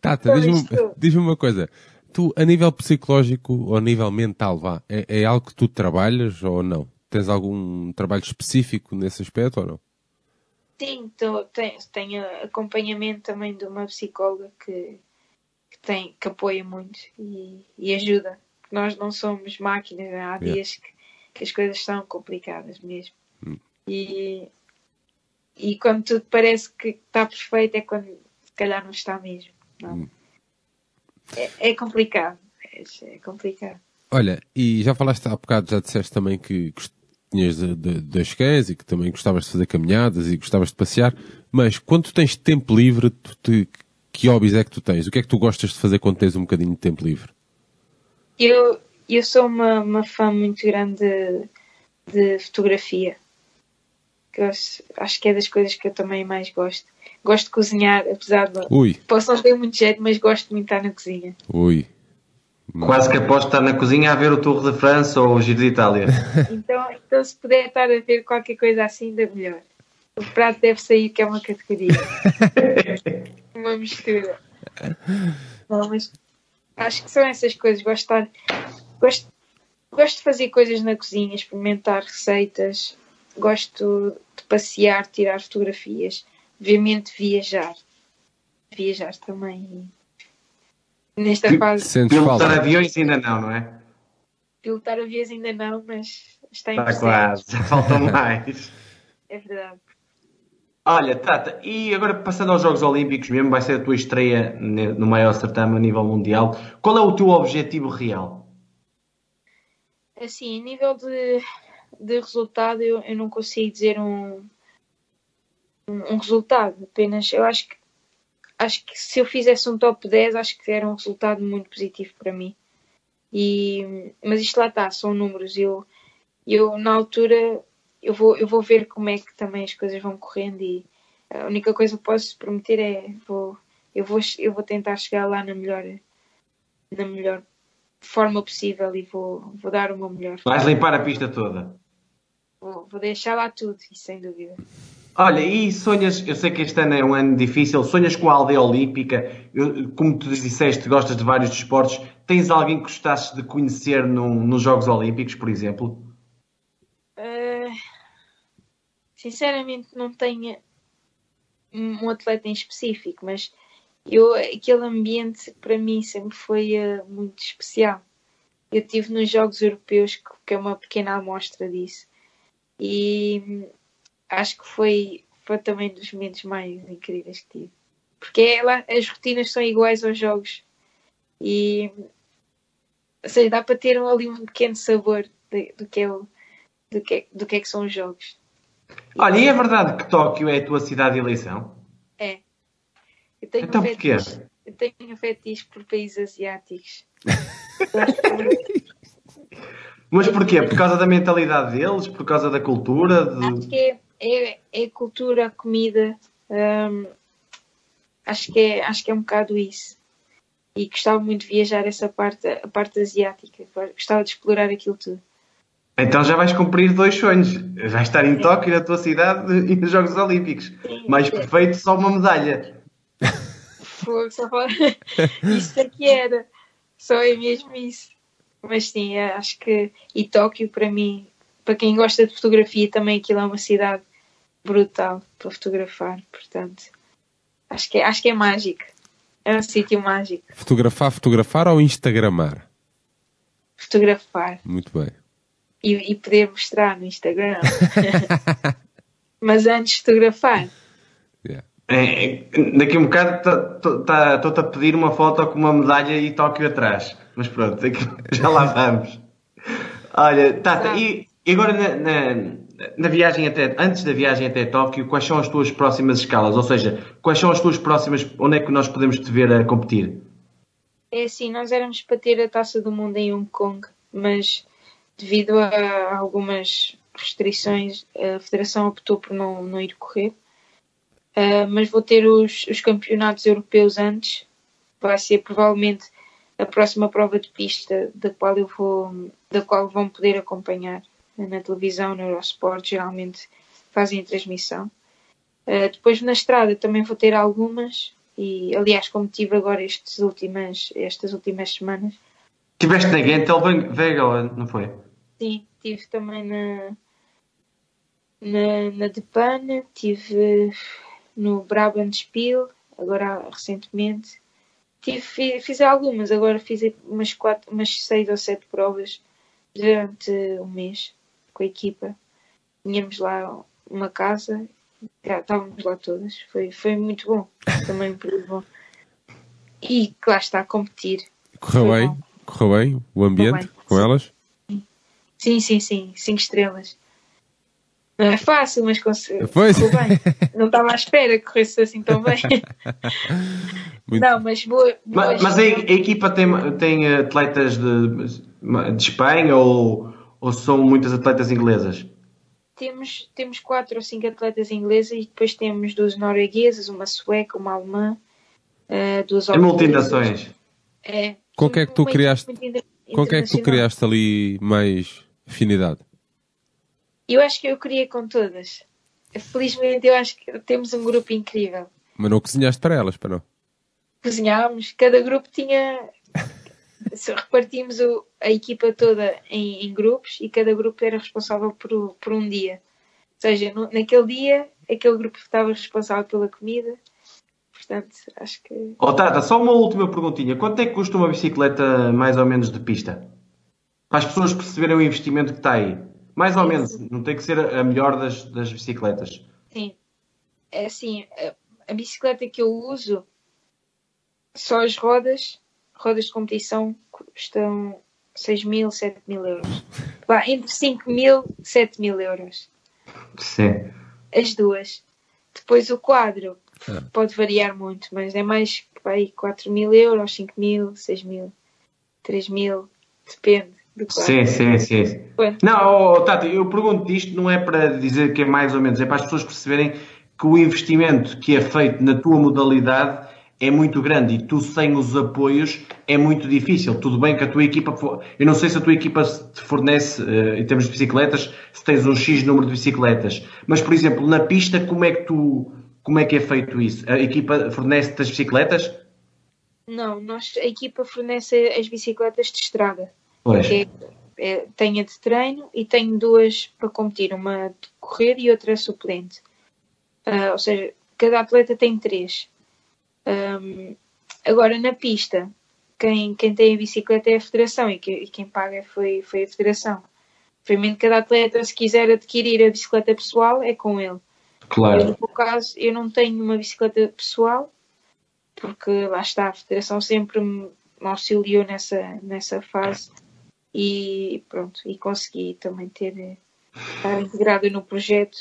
Tata, diz-me diz uma coisa. Tu, a nível psicológico ou a nível mental, vá, é, é algo que tu trabalhas ou não? Tens algum trabalho específico nesse aspecto ou não? Sim, tô, tenho, tenho acompanhamento também de uma psicóloga que, tem, que apoia muito e, e ajuda. Nós não somos máquinas, né? há yeah. dias que, que, as coisas são complicadas mesmo. Hum. E, e quando tudo parece que está perfeito é quando se calhar não está mesmo. Não? Hum. É, é, complicado. É, é, complicado. Olha, e já falaste há bocado, já disseste também que tinhas dois cães e que também gostavas de fazer caminhadas e gostavas de passear, mas quando tu tens tempo livre, tu te, que hobbies é que tu tens? O que é que tu gostas de fazer quando tens um bocadinho de tempo livre? Eu, eu sou uma, uma fã muito grande de, de fotografia acho, acho que é das coisas que eu também mais gosto. Gosto de cozinhar, apesar de Ui, posso não ter muito jeito, mas gosto muito de estar na cozinha. ui. Quase que aposto estar na cozinha a ver o Torre de França ou o Giro de Itália. Então, então se puder estar a ver qualquer coisa assim, ainda melhor. O prato deve sair, que é uma categoria. uma mistura. Não, mas acho que são essas coisas. Gosto de, estar, gosto, gosto de fazer coisas na cozinha, experimentar receitas. Gosto passear, tirar fotografias. Obviamente viajar. Viajar também. Nesta fase, Sentes Pilotar falta? aviões ainda não, não é? pilotar aviões ainda não, mas está em Está quase, já faltam mais. É verdade. Olha, Tata, e agora passando aos Jogos Olímpicos mesmo, vai ser a tua estreia no maior certame a nível mundial. Qual é o teu objetivo real? Assim, a nível de, de resultado, eu, eu não consigo dizer um, um, resultado. Apenas, eu acho que, acho que se eu fizesse um top 10, acho que era um resultado muito positivo para mim. E, mas isto lá está, são números. Eu, eu na altura, eu vou, eu vou ver como é que também as coisas vão correndo e a única coisa que posso prometer é vou, eu, vou, eu vou tentar chegar lá na melhor, na melhor forma possível e vou, vou dar o meu melhor. Vais limpar a pista toda. Vou, vou deixar lá tudo, isso sem dúvida. Olha, e sonhas, eu sei que este ano é um ano difícil, sonhas com a aldeia olímpica, eu, como tu disseste, gostas de vários desportos, tens alguém que gostasses de conhecer num- nos Jogos Olímpicos, por exemplo? Ah, sinceramente, não tenho um atleta em específico, mas eu, aquele ambiente para mim sempre foi ah, muito especial. Eu estive nos Jogos Europeus, que é uma pequena amostra disso, e acho que foi, foi também dos momentos mais incríveis que tive. Porque lá, as rotinas são iguais aos jogos, e ou seja, dá para ter ali um pequeno sabor de- do que é o, do que, é- do que é que são os jogos. Olha, e é verdade que Tóquio é a tua cidade de eleição? É. Eu tenho Então um porquê? fetiche, eu tenho um fetiche por países asiáticos. Mas porquê? Por causa da mentalidade deles? Por causa da cultura? acho De... que é, é, é a cultura, a comida. hum, acho, que é, acho que é um bocado isso. E gostava muito de viajar essa parte, a parte asiática. Gostava de explorar aquilo tudo. Então já vais cumprir dois sonhos. Vais estar em Tóquio, na tua cidade, e nos Jogos Olímpicos. Sim, Mais perfeito, só uma medalha. Fogo, só fala... Isso é que era. Só é mesmo isso. Mas sim, é, acho que. E Tóquio, para mim, para quem gosta de fotografia, também aquilo é uma cidade brutal para fotografar. Portanto, acho que é, acho que é mágico. É um sítio mágico. Fotografar, fotografar ou instagramar? Fotografar. Muito bem. E, e poder mostrar no Instagram. Mas antes de fotografar. Yeah. É, daqui a um bocado estou-te tá, a pedir uma foto com uma medalha e Tóquio atrás. Mas pronto, daqui- já lá vamos. Olha, Tata, e, e agora na, na- na viagem até, antes da viagem até Tóquio, quais são as tuas próximas escalas? Ou seja, quais são as tuas próximas, onde é que nós podemos te ver a competir? É assim, nós éramos para ter a taça do mundo em Hong Kong, mas devido a algumas restrições, a Federação optou por não, não ir correr. Ah, mas vou ter os, os campeonatos europeus antes. Vai ser provavelmente a próxima prova de pista da qual eu vou, da qual vão poder acompanhar na televisão, no Eurosport, geralmente fazem a transmissão. Ah, depois na estrada também vou ter algumas e aliás como tive agora estes últimas, estas últimas semanas, Tiveste na Vega, não foi? sim, tive também na na, na Depan, tive no Brabant Spiel, agora recentemente. Tive, fi- fiz algumas, agora fiz umas, quatro, umas seis ou sete provas durante um mês com a equipa. Tínhamos lá uma casa, já estávamos lá todas. Foi, foi muito bom, também muito bom. E lá está a competir. Correu Foi bem? bom. Correu bem o ambiente bem, com elas? Sim, sim, sim, cinco estrelas. Não é fácil, mas consegui. Pois. bem. Não estava à espera que corresse assim tão bem. Muito- Não, mas boa. boa Mas, mas a, a equipa tem, tem atletas de, de Espanha ou, ou são muitas atletas inglesas? temos, temos quatro ou cinco atletas inglesas e depois temos duas norueguesas, uma sueca, uma alemã, uh, duas É multinações. É. Com que é que tu criaste- Com que é que tu criaste ali mais afinidade? Eu acho que eu queria com todas. Felizmente eu acho que temos um grupo incrível. Mas não cozinhaste para elas, para não? Cozinhámos, cada grupo tinha. se Repartimos o- a equipa toda em, em grupos e cada grupo era responsável por, por um dia. Ou seja, no- naquele dia, aquele grupo estava responsável pela comida. Portanto, acho que. Oh, Tata, só uma última perguntinha. Quanto é que custa uma bicicleta mais ou menos de pista? Para as pessoas perceberem o investimento que está aí. Mais ou menos. Não tem que ser a melhor das, das bicicletas. Sim. É assim, a, a bicicleta que eu uso, só as rodas, rodas de competição, custam 6 mil, 7 mil euros. Vá, entre 5 mil e 7 mil euros. Sim. As duas. Depois o quadro Ah. pode variar muito, mas é mais vai, 4 mil euros, 5 mil, 6 mil, 3 mil, depende Sim, sim, sim. Quanto? Não, oh, eu pergunto isto não é para dizer que é mais ou menos, é para as pessoas perceberem que o investimento que é feito na tua modalidade é muito grande e tu sem os apoios é muito difícil. Tudo bem que a tua equipa, eu não sei se a tua equipa te fornece, eh, em termos de bicicletas, se tens um X número de bicicletas, mas por exemplo, na pista, como é que tu, como é que é feito isso? A equipa fornece-te as bicicletas? Não, nós, a equipa fornece as bicicletas de estrada. Pois. que é, é, tenho a de treino e tenho duas para competir, uma de correr e outra suplente. Ah, ou seja, cada atleta tem três. Ahm, agora, na pista, quem, quem tem a bicicleta é a federação e, que- e quem paga foi, foi a federação. Obviamente, cada atleta, se quiser adquirir a bicicleta pessoal, é com ele. Eu, Claro. no meu caso, eu não tenho uma bicicleta pessoal, porque lá está, a Federação sempre me me auxiliou nessa, nessa fase e pronto, e consegui também ter, estar integrada no projeto.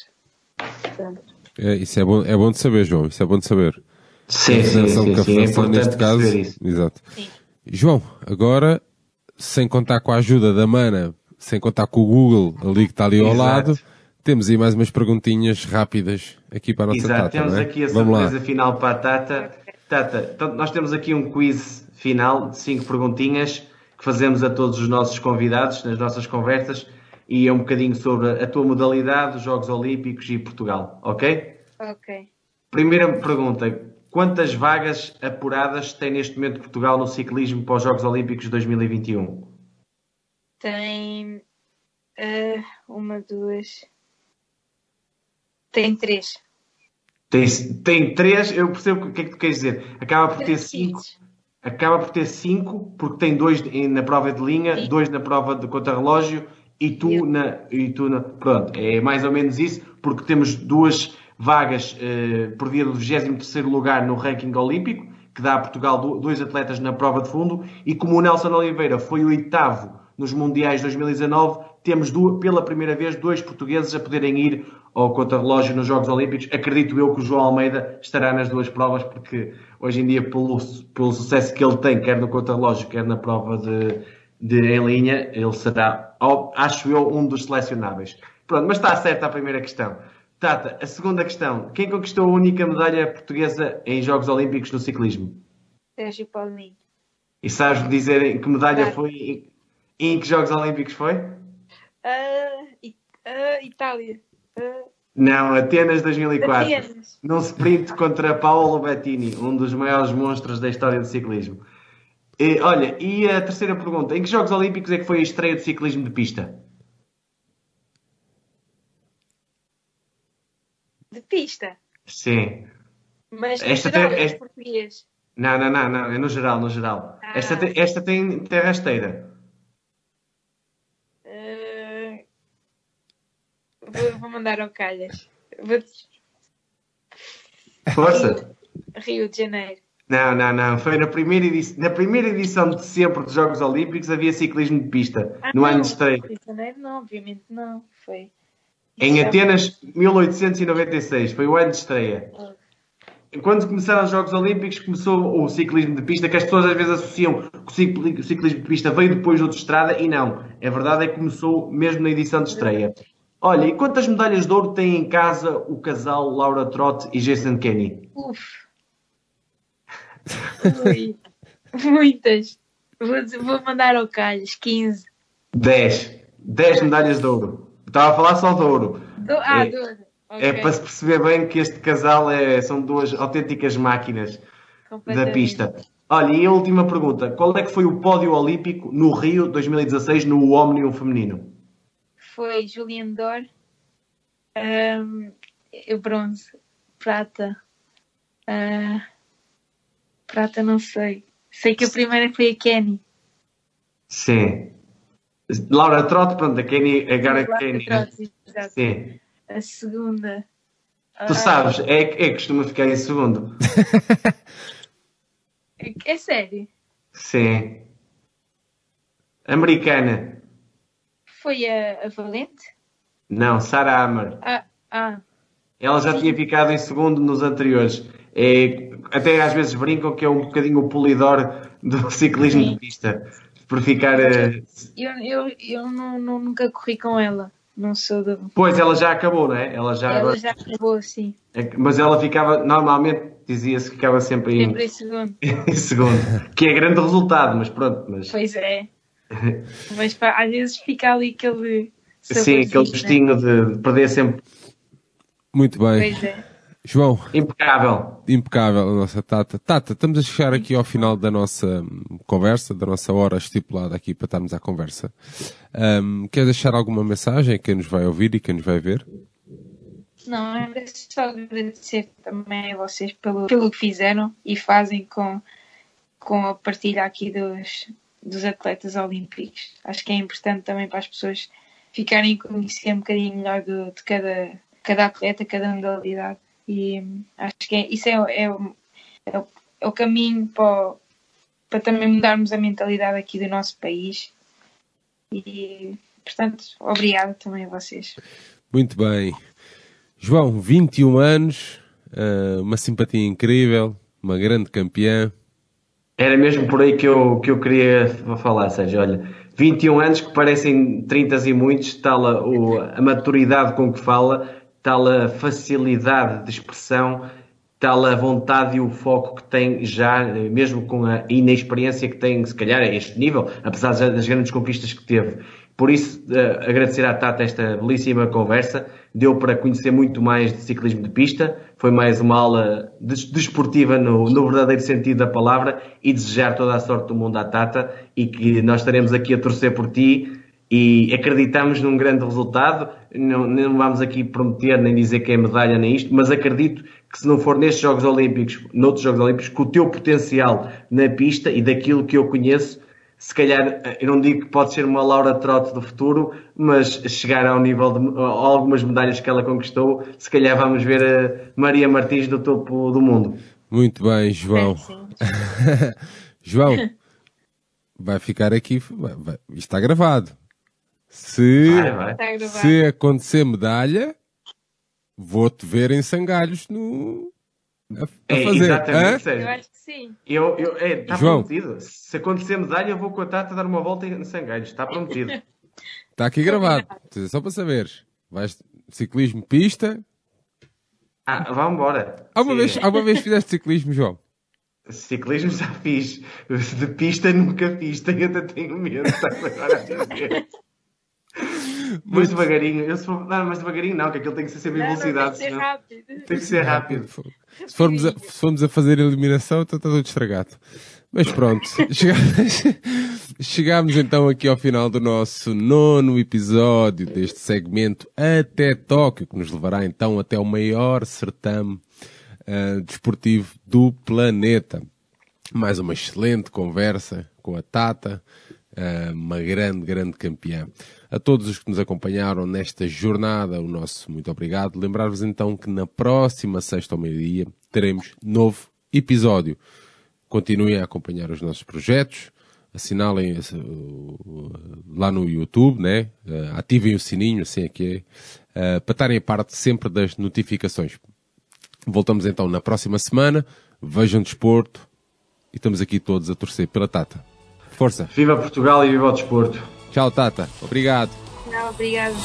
Portanto, É, isso é bom, é bom de saber, João. Isso é bom de saber. Sim, sim, sim, que a sim. É importante neste caso. isso. Exato. Sim. João, agora, sem contar com a ajuda da Mana, sem contar com o Google ali que está ali ao Exato. lado, temos aí mais umas perguntinhas rápidas aqui para a nossa Exato, Tata. temos não é? aqui a Vamos lá. surpresa final para a Tata. Tata, então, nós temos aqui um quiz final de cinco perguntinhas que fazemos a todos os nossos convidados nas nossas conversas e é um bocadinho sobre a tua modalidade, os Jogos Olímpicos e Portugal, ok? ok. Primeira pergunta: quantas vagas apuradas tem neste momento Portugal no ciclismo para os Jogos Olímpicos de 2021? Tem eh, uma, duas. Tem três. Tem, tem três, eu percebo o que é que tu queres dizer. Acaba por ter cinco. Acaba por ter cinco, porque tem dois na prova de linha, Sim. dois na prova de contrarrelógio e tu Yeah. na. E tu na pronto, é mais ou menos isso, porque temos duas vagas eh, por via do 23 lugar no ranking olímpico, que dá a Portugal do- dois atletas na prova de fundo, e como o Nelson Oliveira foi o oitavo nos Mundiais 2019, temos du- pela primeira vez dois portugueses a poderem ir ao contrarrelógio nos Jogos Olímpicos. Acredito eu que o João Almeida estará nas duas provas, porque hoje em dia, pelo, pelo sucesso que ele tem, quer no contrarrelógio, quer na prova de, de em linha, ele será, acho eu, um dos selecionáveis. Pronto, mas está certa a primeira questão. Tata, a segunda questão. Quem conquistou a única medalha portuguesa em Jogos Olímpicos no ciclismo? Sérgio Paulinho. E sabes dizer em que medalha foi? Em, em que Jogos Olímpicos foi? Ah, Itália. Ah, Não, Atenas 2004. Atenas. Num sprint contra Paolo Bettini, um dos maiores monstros da história do ciclismo. E, olha, e a terceira pergunta: em que Jogos Olímpicos é que foi a estreia de ciclismo de pista? De pista. Sim. Mas Esta geral, tem- é esta- português. Não, não, não, não, é no geral, no geral. Ah. Esta, tem, esta tem terra esteira. Vou, vou mandar ao calhas. Vou Força! Rio de Janeiro. Não, não, não. Foi na primeira, edição, na primeira edição de sempre dos Jogos Olímpicos havia ciclismo de pista, Ah, no não, ano de estreia. Rio de Janeiro não, obviamente não. Foi. Em é- Atenas, 1896, foi o ano de estreia. Quando começaram os Jogos Olímpicos, começou o ciclismo de pista, que as pessoas às vezes associam que o ciclismo de pista veio depois do de estrada, e não. A verdade é que começou mesmo na edição de estreia. Olha, e quantas medalhas de ouro tem em casa o casal Laura Trott e Jason Kenny? Uf. Ui. Muitas. Vou, dizer- vou mandar ao calhas. 15. 10. 10 medalhas de ouro. Estava a falar só de ouro. Do, ah, É- duas. É Ok. para se perceber bem que este casal é, são duas autênticas máquinas da pista. Olha, e a última pergunta. Qual é que foi o pódio olímpico no Rio 2016 no Omnium feminino? Foi Julian Dor. Eu bronze. Prata. Ah, prata não sei. Sei que a primeira foi a Kenny. Sim. Laura Trott, pronto, a Kenny, agora a Kenny. trote, exato. Sim. A segunda. Tu ah, sabes, é, é que costuma ficar em segundo. É, é sério. Sim. Americana. Foi a, a Valente? Não, Sarah Hammer. Ah, ah. Ela já tinha ficado em segundo nos anteriores. É, até às vezes brincam que é um bocadinho o polidor do ciclismo Sim. de pista. Por ficar. eh, Eu, eu, eu não, não- nunca corri com ela. Não sou. Pois, ela já acabou, não é? Ela já. Ela já acabou assim. É Mas ela ficava, normalmente dizia-se que ficava sempre em, Sempre em segundo. em segundo. Que é grande resultado, mas pronto. Mas, Pois é. Mas pá, às vezes fica ali aquele. sim, aquele né? gostinho de, de perder sempre. Muito bem. Pois é. João, Impecável. impecável a nossa Tata. Tata, estamos a chegar aqui ao final da nossa hum, conversa, da nossa hora estipulada aqui para estarmos à conversa. Hum, queres deixar alguma mensagem a quem nos vai ouvir e quem nos vai ver? Não, é só agradecer também a vocês pelo, pelo que fizeram e fazem com, com a partilha aqui dos, dos atletas olímpicos. Acho que é importante também para as pessoas ficarem a conhecer um bocadinho melhor do- de cada, cada atleta, cada modalidade. E hum, acho que é, isso é, é, é, o, é o caminho para, para também mudarmos a mentalidade aqui do nosso país. E, portanto, obrigada também a vocês. Muito bem. João, 21 anos, ah, uma simpatia incrível, uma grande campeã. Era mesmo por aí que eu, que eu queria falar, Sérgio. Olha, 21 anos que parecem 30 e muitos, tal a, o- a maturidade com que fala, tal a facilidade de expressão, tal a vontade e o foco que tem já, eh, mesmo com a inexperiência que tem, se calhar, a este nível, apesar das das grandes conquistas que teve. Por isso, eh, agradecer à Tata esta belíssima conversa. Deu para conhecer muito mais de ciclismo de pista. Foi mais uma aula des- desportiva no, no verdadeiro sentido da palavra e desejar toda a sorte do mundo à Tata e que nós estaremos aqui a torcer por ti e acreditamos num grande resultado. Não, não vamos aqui prometer nem dizer que é medalha nem isto, mas acredito que se não for nestes Jogos Olímpicos, noutros Jogos Olímpicos, com o teu potencial na pista e daquilo que eu conheço, se calhar, eu não digo que pode ser uma Laura Trott do futuro, mas chegar ao nível de a algumas medalhas que ela conquistou, se calhar vamos ver a Maria Martins do topo do mundo. Muito bem, João. Sim. João, vai ficar aqui, vai- vai- isto está gravado. Se, Vai, vai. Se acontecer medalha, vou-te ver em sangalhos no, a, a É, fazer. exatamente, Sim. Eu, eu, é, está João. prometido. Se acontecer medalha, eu vou com a Tata dar uma volta em Sangalhos. Está prometido. Está aqui gravado. Só para saberes. Vais ciclismo pista. Ah, vamos embora. Alguma vez, alguma vez fizeste ciclismo, João? Ciclismo já fiz. De pista nunca fiz. Tenho, ainda tenho medo. Estás agora a dizer. Mas devagarinho. Eu se for, não, mas devagarinho não, que aquilo tem que ser sempre em Não, não, tem velocidade. que ser senão- rápido. Tem que ser rápido. Se formos a, se formos a fazer eliminação, então está tudo estragado. Mas pronto, chegámos, chegámos então aqui ao final do nosso nono episódio deste segmento até Tóquio, que nos levará então até o maior certame ah, desportivo do planeta. Mais uma excelente conversa com a Tata, ah, uma grande, grande campeã. A todos os que nos acompanharam nesta jornada, o nosso muito obrigado. Lembrar-vos então que na próxima sexta ao meio-dia teremos novo episódio. Continuem a acompanhar os nossos projetos, assinalem lá no YouTube, né? Uh, ativem o sininho, assim é que é, uh, para estarem a parte sempre das notificações. Voltamos então na próxima semana. Vejam desporto e estamos aqui todos a torcer pela Tata. Força. Viva Portugal e viva o desporto. Tchau, Tata. Obrigado. Tchau, obrigada.